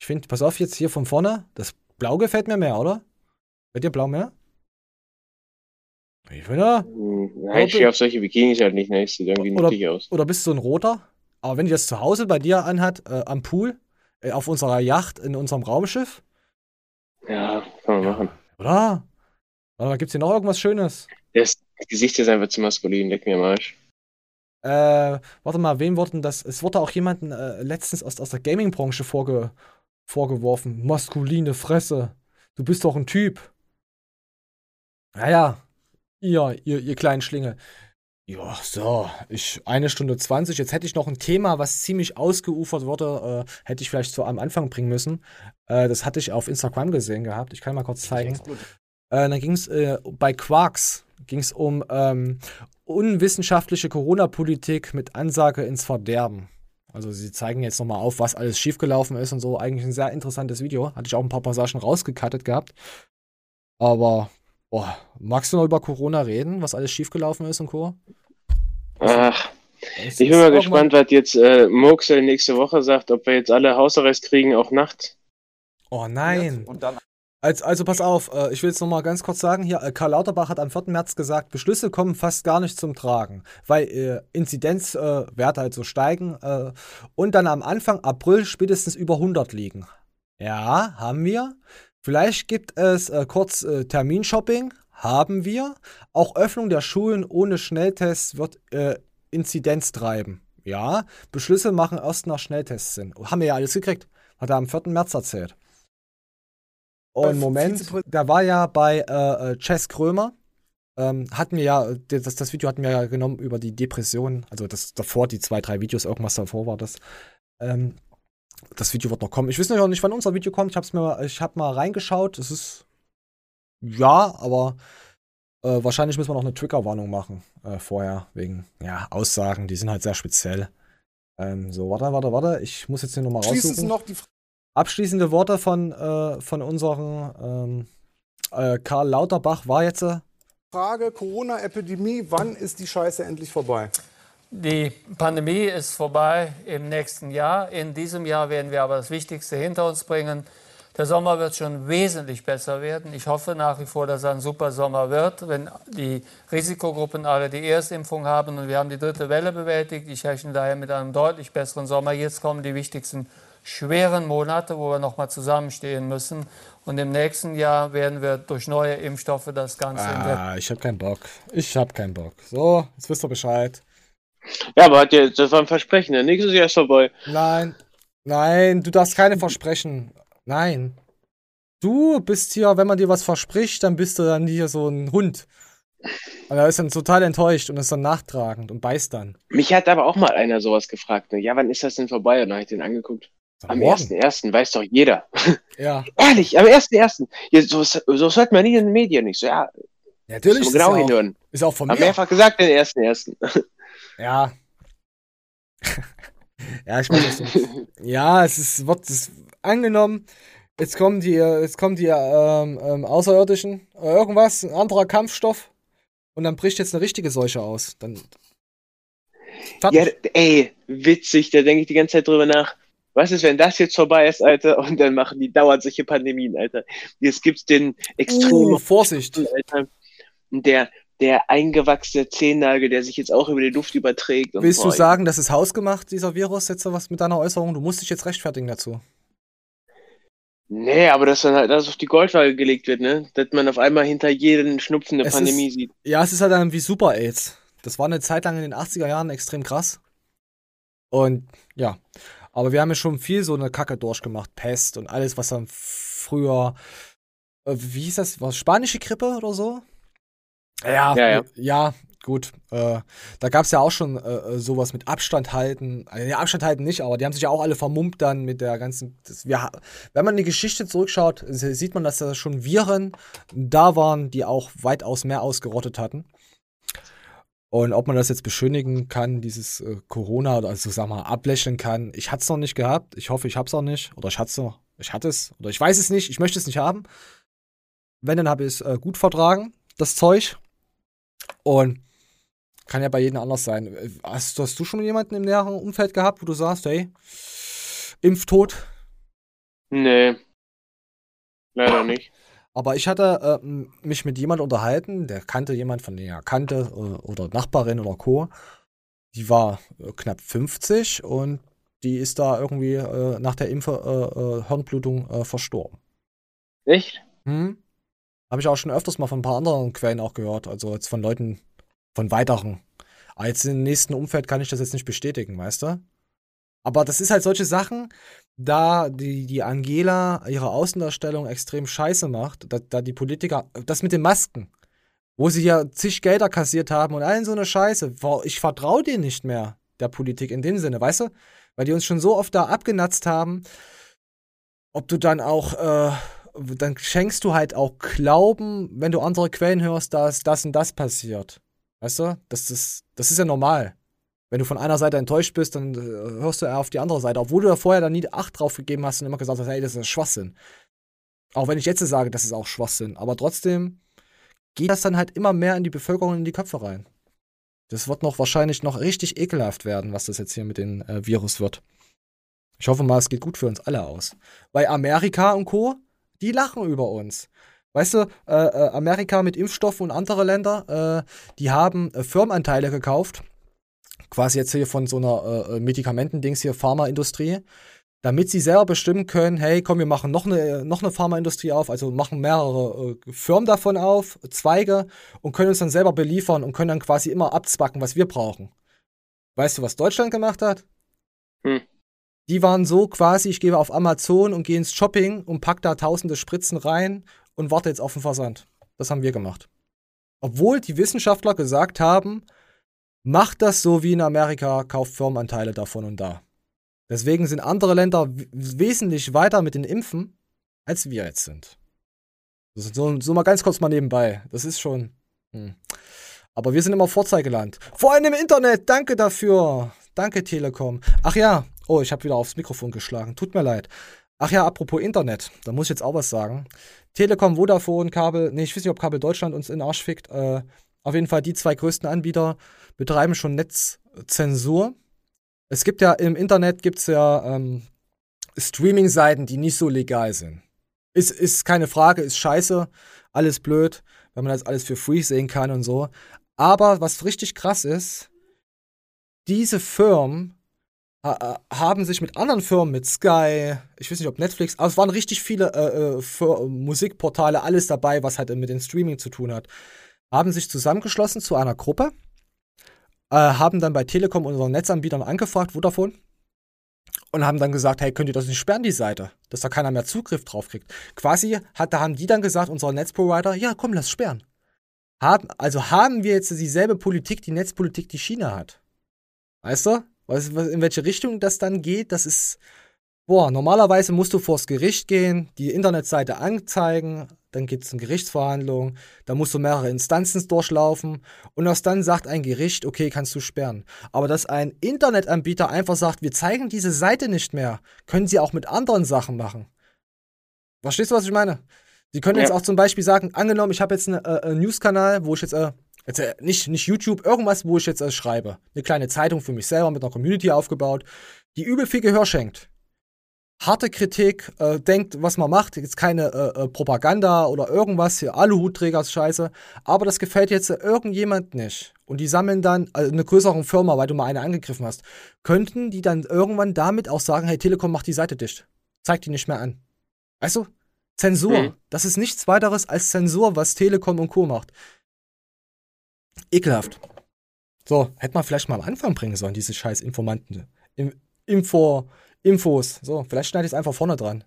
Ich finde, pass auf jetzt hier von vorne, das Blau gefällt mir mehr, oder? Gefällt dir Blau mehr? Ich finde, Hm, Ja, ich stehe auf solche Bikinis halt nicht, ne? Sieht irgendwie oder, nuttig aus. oder bist du ein roter? Aber wenn die das zu Hause bei dir anhat, äh, am Pool, äh, auf unserer Yacht, in unserem Raumschiff, Ja, kann man machen. oder? Oder gibt's hier noch irgendwas Schönes? Das Gesicht ist einfach zu maskulin, leck mir am Arsch. Äh, warte mal, wem wurde denn das? Es wurde auch jemanden äh, letztens aus, aus der Gaming-Branche vorge, vorgeworfen. Maskuline Fresse. Du bist doch ein Typ. Naja, ihr, ihr, ihr kleinen Schlinge. Ja, so, ich, eine Stunde 20. Jetzt hätte ich noch ein Thema, was ziemlich ausgeufert wurde. Äh, hätte ich vielleicht so am Anfang bringen müssen. Äh, das hatte ich auf Instagram gesehen gehabt. Ich kann mal kurz zeigen. Äh, dann ging es äh, bei Quarks ging es um ähm, unwissenschaftliche Corona-Politik mit Ansage ins Verderben. Also sie zeigen jetzt nochmal auf, was alles schiefgelaufen ist und so. Eigentlich ein sehr interessantes Video. Hatte ich auch ein paar Passagen rausgecuttet gehabt. Aber, boah, magst du noch über Corona reden, was alles schiefgelaufen ist und Co.? Ach, Es ich bin mal gespannt, was jetzt äh, Murksel nächste Woche sagt, ob wir jetzt alle Hausarrest kriegen, auch nachts. Oh nein. Und dann Also, also pass auf, äh, ich will jetzt noch mal ganz kurz sagen, hier, äh, Karl Lauterbach hat am 4. März gesagt, Beschlüsse kommen fast gar nicht zum Tragen, weil äh, Inzidenzwerte Werte halt so steigen äh, und dann am Anfang April spätestens über 100 liegen. Ja, haben wir. Vielleicht gibt es äh, kurz äh, Terminshopping, haben wir. Auch Öffnung der Schulen ohne Schnelltests wird Inzidenz treiben. Ja, Beschlüsse machen erst nach Schnelltests Sinn. Haben wir ja alles gekriegt. Hat er am 4. März erzählt. Und Moment, da war ja bei äh, äh, Chess Krömer, ähm, hatten wir ja, das, das Video hatten wir ja genommen über die Depression, also das davor, die zwei, drei Videos, irgendwas davor war das. Ähm, das Video wird noch kommen. Ich weiß noch nicht, wann unser Video kommt. Ich hab's mir mal, ich hab mal reingeschaut. Es ist ja, aber äh, wahrscheinlich müssen wir noch eine Triggerwarnung machen äh, vorher, wegen ja, Aussagen, die sind halt sehr speziell. Ähm, so, warte, warte, warte. Ich muss jetzt hier nochmal raussuchen. noch die Abschließende Worte von, äh, von unserem ähm, äh, Karl Lauterbach war jetzt. Äh, Frage Corona-Epidemie, wann ist die Scheiße endlich vorbei? Die Pandemie ist vorbei im nächsten Jahr. In diesem Jahr werden wir aber das Wichtigste hinter uns bringen. Der Sommer wird schon wesentlich besser werden. Ich hoffe nach wie vor, dass er ein super Sommer wird, wenn die Risikogruppen alle die Erstimpfung haben und wir haben die dritte Welle bewältigt. Ich rechne daher mit einem deutlich besseren Sommer. Jetzt kommen die wichtigsten schweren Monate, wo wir nochmal zusammenstehen müssen. Und im nächsten Jahr werden wir durch neue Impfstoffe das Ganze der ah, ich hab keinen Bock. Ich hab keinen Bock. So, jetzt wisst ihr Bescheid. Ja, aber das war ein Versprechen, ne? nächstes Jahr ist vorbei. Nein, nein, du darfst keine Versprechen. Nein. Du bist hier, wenn man dir was verspricht, dann bist du dann hier so ein Hund. Und er ist dann total enttäuscht und ist dann nachtragend und beißt dann. Mich hat aber auch mal einer sowas gefragt. Ne? Ja, wann ist das denn vorbei? Und dann habe ich den angeguckt. Am morgen. 1.1. weiß doch jeder. Ja. Ehrlich, am 1.1. Ja, so, so hört man nie in den Medien nicht. So, ja, Natürlich muss ist genau es auch-. Ist auch von Haben mir. mehrfach gesagt, den 1.1. Ja. ja, ich nicht. Ja, es ist, wird es angenommen. Jetzt kommen die, jetzt kommen die ähm, ähm, Außerirdischen, äh, irgendwas, ein anderer Kampfstoff. Und dann bricht jetzt eine richtige Seuche aus. Dann. Ja, ey, witzig, da denke ich die ganze Zeit drüber nach. Was ist, wenn das jetzt vorbei ist, Alter, und dann machen die dauernd solche Pandemien, Alter. Jetzt gibt's den extremen Uh, Vorsicht. Alter. Und Der, der eingewachsene Zehennagel, der sich jetzt auch über die Luft überträgt. Willst du sagen, das ist hausgemacht, dieser Virus, jetzt was mit deiner Äußerung? Du musst dich jetzt rechtfertigen dazu. Nee, aber dass dann halt alles auf die Goldwaage gelegt wird, ne? Dass man auf einmal hinter jedem Schnupfen eine Es Pandemie ist, sieht. Ja, es ist halt dann wie Super AIDS. Das war eine Zeit lang in den 80er Jahren extrem krass. Und ja, aber wir haben ja schon viel so eine Kacke durchgemacht. Pest und alles, was dann früher, äh, wie hieß das, war spanische Grippe oder so? Ja, Ja, ja. ja, gut. Äh, da gab es ja auch schon äh, äh, sowas mit Abstand halten. Also, ja, Abstand halten nicht, aber die haben sich ja auch alle vermummt dann mit der ganzen. Das, wir, wenn man in die Geschichte zurückschaut, sieht man, dass da schon Viren da waren, die auch weitaus mehr ausgerottet hatten. Und ob man das jetzt beschönigen kann, dieses äh, Corona, oder also sag mal, ablächeln kann, ich hatte es noch nicht gehabt. Ich hoffe, ich habe es auch nicht. Oder ich hatte es noch. Ich hatte es. Oder ich weiß es nicht. Ich möchte es nicht haben. Wenn, dann habe ich es äh, gut vertragen, das Zeug. Und kann ja bei jedem anders sein. Äh, Hast, hast du schon jemanden im näheren Umfeld gehabt, wo du sagst, hey, Impftod? Nee. Leider nicht. Aber ich hatte äh, mich mit jemandem unterhalten, der kannte jemand, von dem er kannte, äh, oder Nachbarin oder Co. Die war äh, knapp 50 und die ist da irgendwie äh, nach der Impfe äh, äh, Hirnblutung äh, verstorben. Echt? Hm? Habe ich auch schon öfters mal von ein paar anderen Quellen auch gehört, also jetzt von Leuten, von weiteren. Jetzt im nächsten Umfeld kann ich das jetzt nicht bestätigen, weißt du? Aber das ist halt solche Sachen, da die, die Angela ihre Außendarstellung extrem scheiße macht, da, da die Politiker, das mit den Masken, wo sie ja zig Gelder kassiert haben und allen so eine Scheiße. Ich vertraue dir nicht mehr, der Politik in dem Sinne, weißt du? Weil die uns schon so oft da abgenatzt haben, ob du dann auch, äh, dann schenkst du halt auch Glauben, wenn du andere Quellen hörst, dass das und das passiert. Weißt du? Das ist, das ist ja normal. Wenn du von einer Seite enttäuscht bist, dann äh, hörst du eher auf die andere Seite, obwohl du da vorher dann nie Acht drauf gegeben hast und immer gesagt hast, hey, das ist Schwachsinn. Auch wenn ich jetzt sage, das ist auch Schwachsinn. Aber trotzdem geht das dann halt immer mehr in die Bevölkerung in die Köpfe rein. Das wird noch wahrscheinlich noch richtig ekelhaft werden, was das jetzt hier mit dem äh, Virus wird. Ich hoffe mal, es geht gut für uns alle aus. Weil Amerika und Co., die lachen über uns. Weißt du, äh, äh, Amerika mit Impfstoffen und andere Länder, äh, die haben äh, Firmenanteile gekauft, quasi jetzt hier von so einer äh, Medikamenten-Dings hier, Pharmaindustrie, damit sie selber bestimmen können, hey, komm, wir machen noch eine, noch eine Pharmaindustrie auf, also machen mehrere äh, Firmen davon auf, Zweige, und können uns dann selber beliefern und können dann quasi immer abzwacken, was wir brauchen. Weißt du, was Deutschland gemacht hat? Hm. Die waren so quasi, ich gehe auf Amazon und gehe ins Shopping und pack da tausende Spritzen rein und warte jetzt auf den Versand. Das haben wir gemacht. Obwohl die Wissenschaftler gesagt haben, macht das so wie in Amerika, kauft Firmenanteile davon und da. Deswegen sind andere Länder wesentlich weiter mit den Impfen, als wir jetzt sind. So, so mal ganz kurz mal nebenbei. Das ist schon. Hm. Aber wir sind immer Vorzeigeland. Vor allem im Internet. Danke dafür. Danke, Telekom. Ach ja. Oh, ich habe wieder aufs Mikrofon geschlagen. Tut mir leid. Ach ja, apropos Internet. Da muss ich jetzt auch was sagen. Telekom, Vodafone, Kabel. Nee, ich weiß nicht, ob Kabel Deutschland uns in den Arsch fickt. Äh, auf jeden Fall die zwei größten Anbieter betreiben schon Netzzensur. Es gibt ja im Internet gibt's ja ähm, Streaming-Seiten, die nicht so legal sind. Ist, ist keine Frage, ist scheiße, alles blöd, wenn man das alles für free sehen kann und so. Aber was richtig krass ist, diese Firmen ha- haben sich mit anderen Firmen, mit Sky, ich weiß nicht, ob Netflix, aber es waren richtig viele äh, äh, Musikportale, alles dabei, was halt mit dem Streaming zu tun hat, haben sich zusammengeschlossen zu einer Gruppe, äh, haben dann bei Telekom unseren Netzanbietern angefragt, Vodafone, und haben dann gesagt, hey, könnt ihr das nicht sperren, die Seite, dass da keiner mehr Zugriff drauf kriegt. Quasi hat, da haben die dann gesagt, unser Netzprovider, ja, komm, lass sperren. Haben, also haben wir jetzt dieselbe Politik, die Netzpolitik, die China hat. Weißt du? Was, was, in welche Richtung das dann geht, das ist. Boah, normalerweise musst du vors Gericht gehen, die Internetseite anzeigen, dann gibt es eine Gerichtsverhandlung, da musst du mehrere Instanzen durchlaufen und erst dann sagt ein Gericht, okay, kannst du sperren. Aber dass ein Internetanbieter einfach sagt, wir zeigen diese Seite nicht mehr, können sie auch mit anderen Sachen machen. Verstehst du, was ich meine? Sie können jetzt Ja. auch zum Beispiel sagen, angenommen, ich habe jetzt einen äh, äh, News-Kanal, wo ich jetzt, äh, jetzt äh, nicht, nicht YouTube, irgendwas, wo ich jetzt äh, schreibe. Eine kleine Zeitung für mich selber mit einer Community aufgebaut, die übel viel Gehör schenkt. Harte Kritik, äh, denkt, was man macht, jetzt keine äh, äh, Propaganda oder irgendwas, hier Aluhutträger-Scheiße, aber das gefällt jetzt irgendjemand nicht. Und die sammeln dann, also eine größere Firma, weil du mal eine angegriffen hast, könnten die dann irgendwann damit auch sagen, hey, Telekom macht die Seite dicht. Zeig die nicht mehr an. Weißt du? Zensur. Mhm. Das ist nichts weiteres als Zensur, was Telekom und Co. macht. Ekelhaft. So, hätte man vielleicht mal am Anfang bringen sollen, diese scheiß Informanten. Im, Info, Infos. So, vielleicht schneide ich es einfach vorne dran.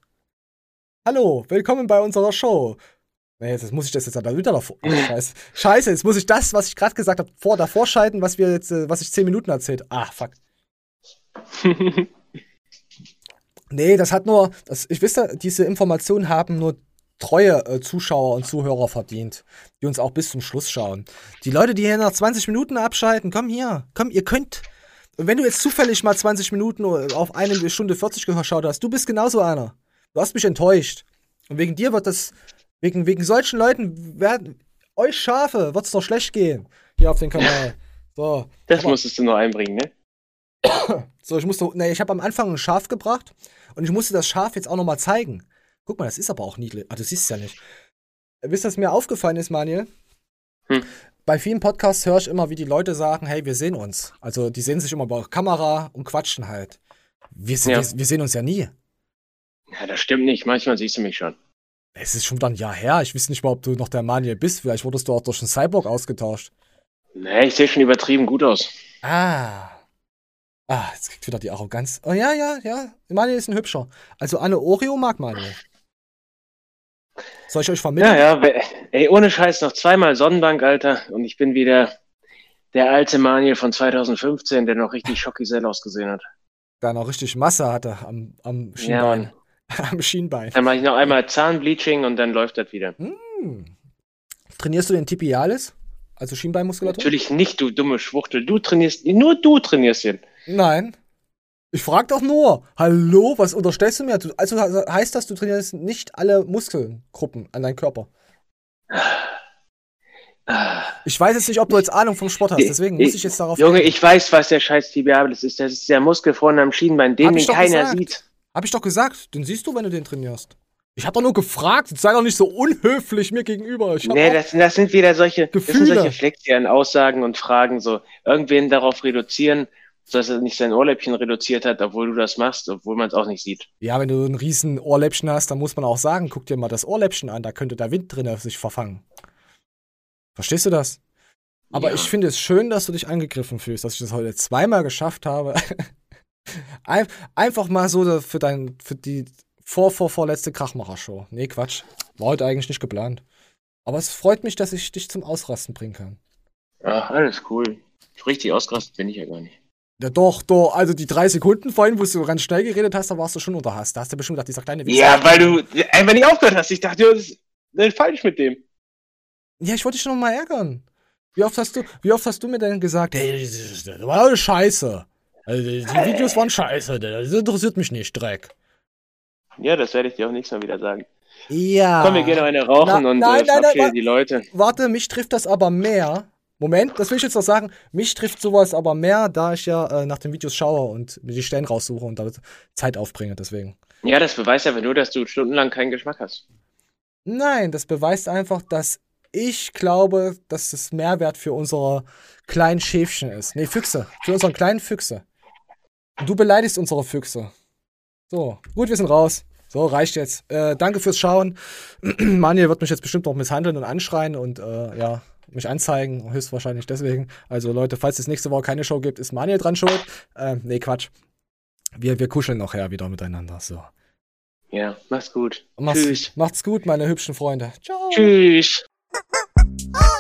Hallo, willkommen bei unserer Show. Nee, jetzt muss ich das jetzt aber wieder davor. Ach, scheiße. Scheiße, jetzt muss ich das, was ich gerade gesagt habe, vor davor schalten, was wir jetzt, äh, was ich 10 Minuten erzählt. Ah, fuck. Nee, das hat nur, das, ich wisse, diese Informationen haben nur treue äh, Zuschauer und Zuhörer verdient, die uns auch bis zum Schluss schauen. Die Leute, die hier nach 20 Minuten abschalten, komm hier, komm, ihr könnt. Und wenn du jetzt zufällig mal 20 Minuten auf eine Stunde 40 geschaut hast, du bist genauso einer. Du hast mich enttäuscht. Und wegen dir wird das, wegen, wegen solchen Leuten werden, euch Schafe wird es doch schlecht gehen. Hier auf dem Kanal. So. Das Aber- musstest du noch einbringen, ne? so, ich musste, ne, ich habe am Anfang ein Schaf gebracht und ich musste das Schaf jetzt auch nochmal zeigen. Guck mal, das ist aber auch niedlich. Ah, du siehst es ja nicht. Wisst ihr, was mir aufgefallen ist, Manuel? Hm. Bei vielen Podcasts höre ich immer, wie die Leute sagen, hey, wir sehen uns. Also die sehen sich immer bei Kamera und quatschen halt. Wir, Ja. wir, wir sehen uns ja nie. Ja, das stimmt nicht. Manchmal siehst du mich schon. Es ist schon dann ein Jahr her. Ich weiß nicht mal, ob du noch der Manuel bist. Vielleicht wurdest du auch durch einen Cyborg ausgetauscht. Nee, ich sehe schon übertrieben gut aus. Ah. Ah, jetzt kriegt wieder die Arroganz. Oh ja, ja, ja. Manuel ist ein hübscher. Also Anne Oreo mag Manuel. Soll ich euch vermitteln? Ja, ja, ey, ohne Scheiß noch zweimal Sonnenbank, Alter. Und ich bin wieder der alte Manuel von 2015, der noch richtig schockisell ausgesehen hat. Da noch richtig Masse hatte am, am Ja, Schienbein. Mann. am Schienbein. Dann mache ich noch einmal Zahnbleaching und dann läuft das wieder. Hm. Trainierst du den Tibialis? Also Schienbeinmuskulatur? Natürlich nicht, du dumme Schwuchtel. Du trainierst, nur du trainierst ihn. Nein. Ich frag doch nur. Hallo, was unterstellst du mir? Also heißt das, du trainierst nicht alle Muskelgruppen an deinem Körper? Ich weiß jetzt nicht, ob du jetzt Ahnung vom Sport hast, deswegen muss ich jetzt darauf. Junge, ich weiß, was der scheiß Tibialis ist. Das ist der Muskel vorne am Schienbein, den, den keiner gesagt. sieht. Hab ich doch gesagt. Den siehst du, wenn du den trainierst. Ich hab doch nur gefragt. Sei doch nicht so unhöflich mir gegenüber. Ich Nee, das, das sind wieder solche, das sind Gefühle. solche flexieren Aussagen und Fragen, so irgendwen darauf reduzieren, dass er nicht sein Ohrläppchen reduziert hat, obwohl du das machst, obwohl man es auch nicht sieht. Ja, wenn du ein riesen Ohrläppchen hast, dann muss man auch sagen, guck dir mal das Ohrläppchen an, da könnte der Wind drin sich verfangen. Verstehst du das? Aber Ja. ich finde es schön, dass du dich angegriffen fühlst, dass ich das heute zweimal geschafft habe. Ein, einfach mal so für dein, für die vor, vor, vorletzte Krachmacher-Show. Nee, Quatsch. War heute eigentlich nicht geplant. Aber es freut mich, dass ich dich zum Ausrasten bringen kann. Ach, alles cool. Richtig ausgerastet bin ich ja gar nicht. Ja, doch, doch. Also die drei Sekunden vorhin, wo du ganz schnell geredet hast, da warst du schon unter Hass. Da hast du bestimmt gedacht, dieser kleine Wichser. Ja, weil du einfach nicht aufgehört hast. Ich dachte, das ist falsch mit dem. Ja, ich wollte dich schon mal ärgern. Wie oft hast du, wie oft hast du mir denn gesagt, hey, das war alles scheiße. Also, die Videos waren scheiße, das interessiert mich nicht, Dreck. Ja, das werde ich dir auch nächstes Mal wieder sagen. Ja. Komm, wir gehen noch eine rauchen Na- und nein, äh, nein, nein, die Leute. Warte, mich trifft das aber mehr. Moment, das will ich jetzt noch sagen. Mich trifft sowas aber mehr, da ich ja äh, nach den Videos schaue und mir die Stellen raussuche und damit Zeit aufbringe, deswegen. Ja, das beweist aber nur, dass du stundenlang keinen Geschmack hast. Nein, das beweist einfach, dass ich glaube, dass das Mehrwert für unsere kleinen Schäfchen ist. Nee, Füchse. Für unsere kleinen Füchse. Und du beleidigst unsere Füchse. So, gut, wir sind raus. So, reicht jetzt. Äh, danke fürs Schauen. Manuel wird mich jetzt bestimmt noch misshandeln und anschreien und äh, ja, mich anzeigen. Höchstwahrscheinlich deswegen. Also Leute, falls es nächste Woche keine Show gibt, ist Manuel dran schuld. Äh, nee, Quatsch. Wir, wir kuscheln nachher wieder miteinander. So. Ja, mach's gut. Macht's, Tschüss. macht's gut, meine hübschen Freunde. Ciao. Tschüss.